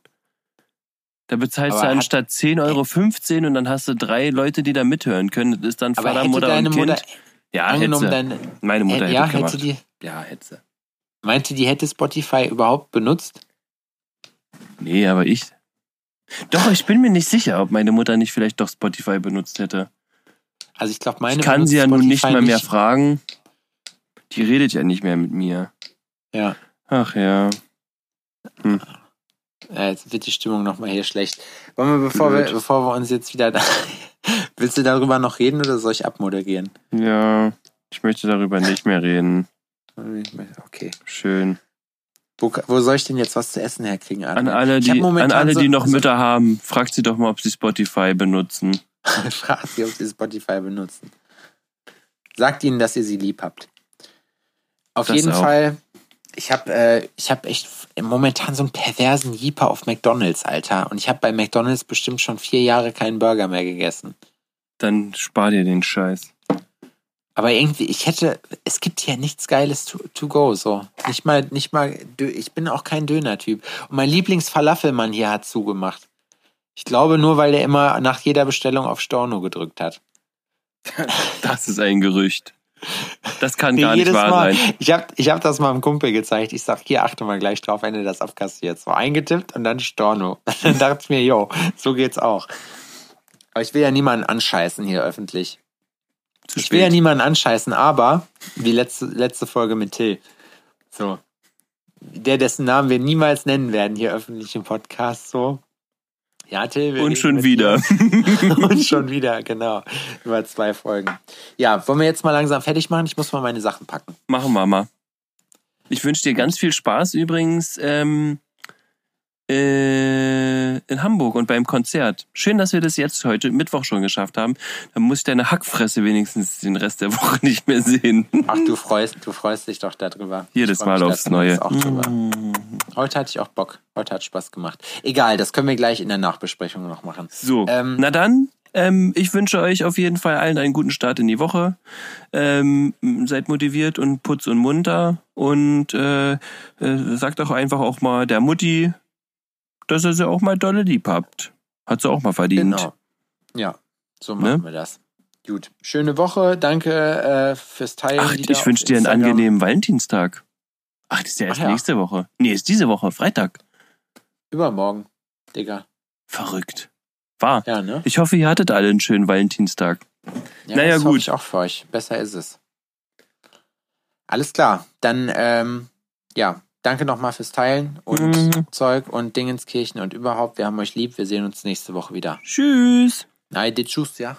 Da bezahlst Aber du hat- anstatt 10 Euro 15 und dann hast du drei Leute, die da mithören können. Das ist dann Vater, Mutter und Kind. Mutter, ja, angenommen, hätte deine, Meine Mutter hätte ja, gemacht. hätte die, ja, hätte sie. meinte die hätte Spotify überhaupt benutzt? Nee, aber ich. Doch, ich bin mir nicht sicher, ob meine Mutter nicht vielleicht doch Spotify benutzt hätte. Also ich glaube, meine Ich kann sie ja nun nicht Spotify mal mehr nicht. fragen. Die redet ja nicht mehr mit mir. Ja. Ach ja. Ja, jetzt wird die Stimmung nochmal hier schlecht. Wollen wir, bevor wir, bevor wir uns jetzt wieder. Willst du darüber noch reden oder soll ich abmoderieren? Ja, ich möchte darüber nicht mehr reden. Okay. Schön. Wo, wo soll ich denn jetzt was zu essen herkriegen? An alle, die, an alle, so- die noch Mütter haben, fragt sie doch mal, ob sie Spotify benutzen. Fragt sie, ob sie Spotify benutzen. Sagt ihnen, dass ihr sie lieb habt. Auf Das jeden auch. Fall, ich habe äh, ich hab echt momentan so einen perversen Jeeper auf McDonalds, Alter. Und ich habe bei McDonalds bestimmt schon vier Jahre keinen Burger mehr gegessen. Dann spar dir den Scheiß. Aber irgendwie, ich hätte, es gibt hier nichts Geiles to, to go, so. Nicht mal, nicht mal, ich bin auch kein Döner-Typ. Und mein Lieblingsfalafelmann hier hat zugemacht. Ich glaube nur, weil der immer nach jeder Bestellung auf Storno gedrückt hat. Das ist ein Gerücht. Das kann gar nicht wahr Mal. sein. Ich habe ich hab das mal einem Kumpel gezeigt. Ich sag, hier achte mal gleich drauf, wenn du das abkassiert. So eingetippt und dann Storno. Dann dachte ich mir, yo, so geht's auch. Aber ich will ja niemanden anscheißen hier öffentlich. Zu Ich will ja spät. niemanden anscheißen, aber wie letzte, letzte Folge mit Till. So. Der, dessen Namen wir niemals nennen werden hier öffentlich im Podcast, so. Ja, Till. Und schon wieder. Und schon wieder, genau. Über zwei Folgen. Ja, wollen wir jetzt mal langsam fertig machen? Ich muss mal meine Sachen packen. Machen wir mal. Ich wünsche dir ganz viel Spaß übrigens ähm, äh, in Hamburg und beim Konzert. Schön, dass wir das jetzt heute Mittwoch schon geschafft haben. Dann muss ich deine Hackfresse wenigstens den Rest der Woche nicht mehr sehen. Ach, du freust, du freust dich doch darüber. Jedes Mal mich aufs Neue. Drüber. Heute hatte ich auch Bock. Heute hat Spaß gemacht. Egal, das können wir gleich in der Nachbesprechung noch machen. So, Ähm, na dann, ähm, ich wünsche euch auf jeden Fall allen einen guten Start in die Woche. Ähm, seid motiviert und putz und munter und äh, äh, sagt auch einfach auch mal der Mutti, dass ihr sie auch mal dolle lieb habt. Hat sie auch mal verdient. Genau. Ja, so machen Ne? wir das. Gut. Schöne Woche. Danke äh, fürs Teilen. Ach, ich wünsche dir einen angenehmen Valentinstag. Ach, das ist ja erst Ach ja. nächste Woche. Nee, ist diese Woche, Freitag. Übermorgen, Digga. Verrückt. War. Ja, ne? Ich hoffe, ihr hattet alle einen schönen Valentinstag. Ja, Naja, das gut. hoffe ich auch für euch. Besser ist es. Alles klar. Dann, ähm, ja, danke nochmal fürs Teilen und Mhm. Zeug und Dingenskirchen und überhaupt. Wir haben euch lieb. Wir sehen uns nächste Woche wieder. Tschüss. Nein, tschüss, ja.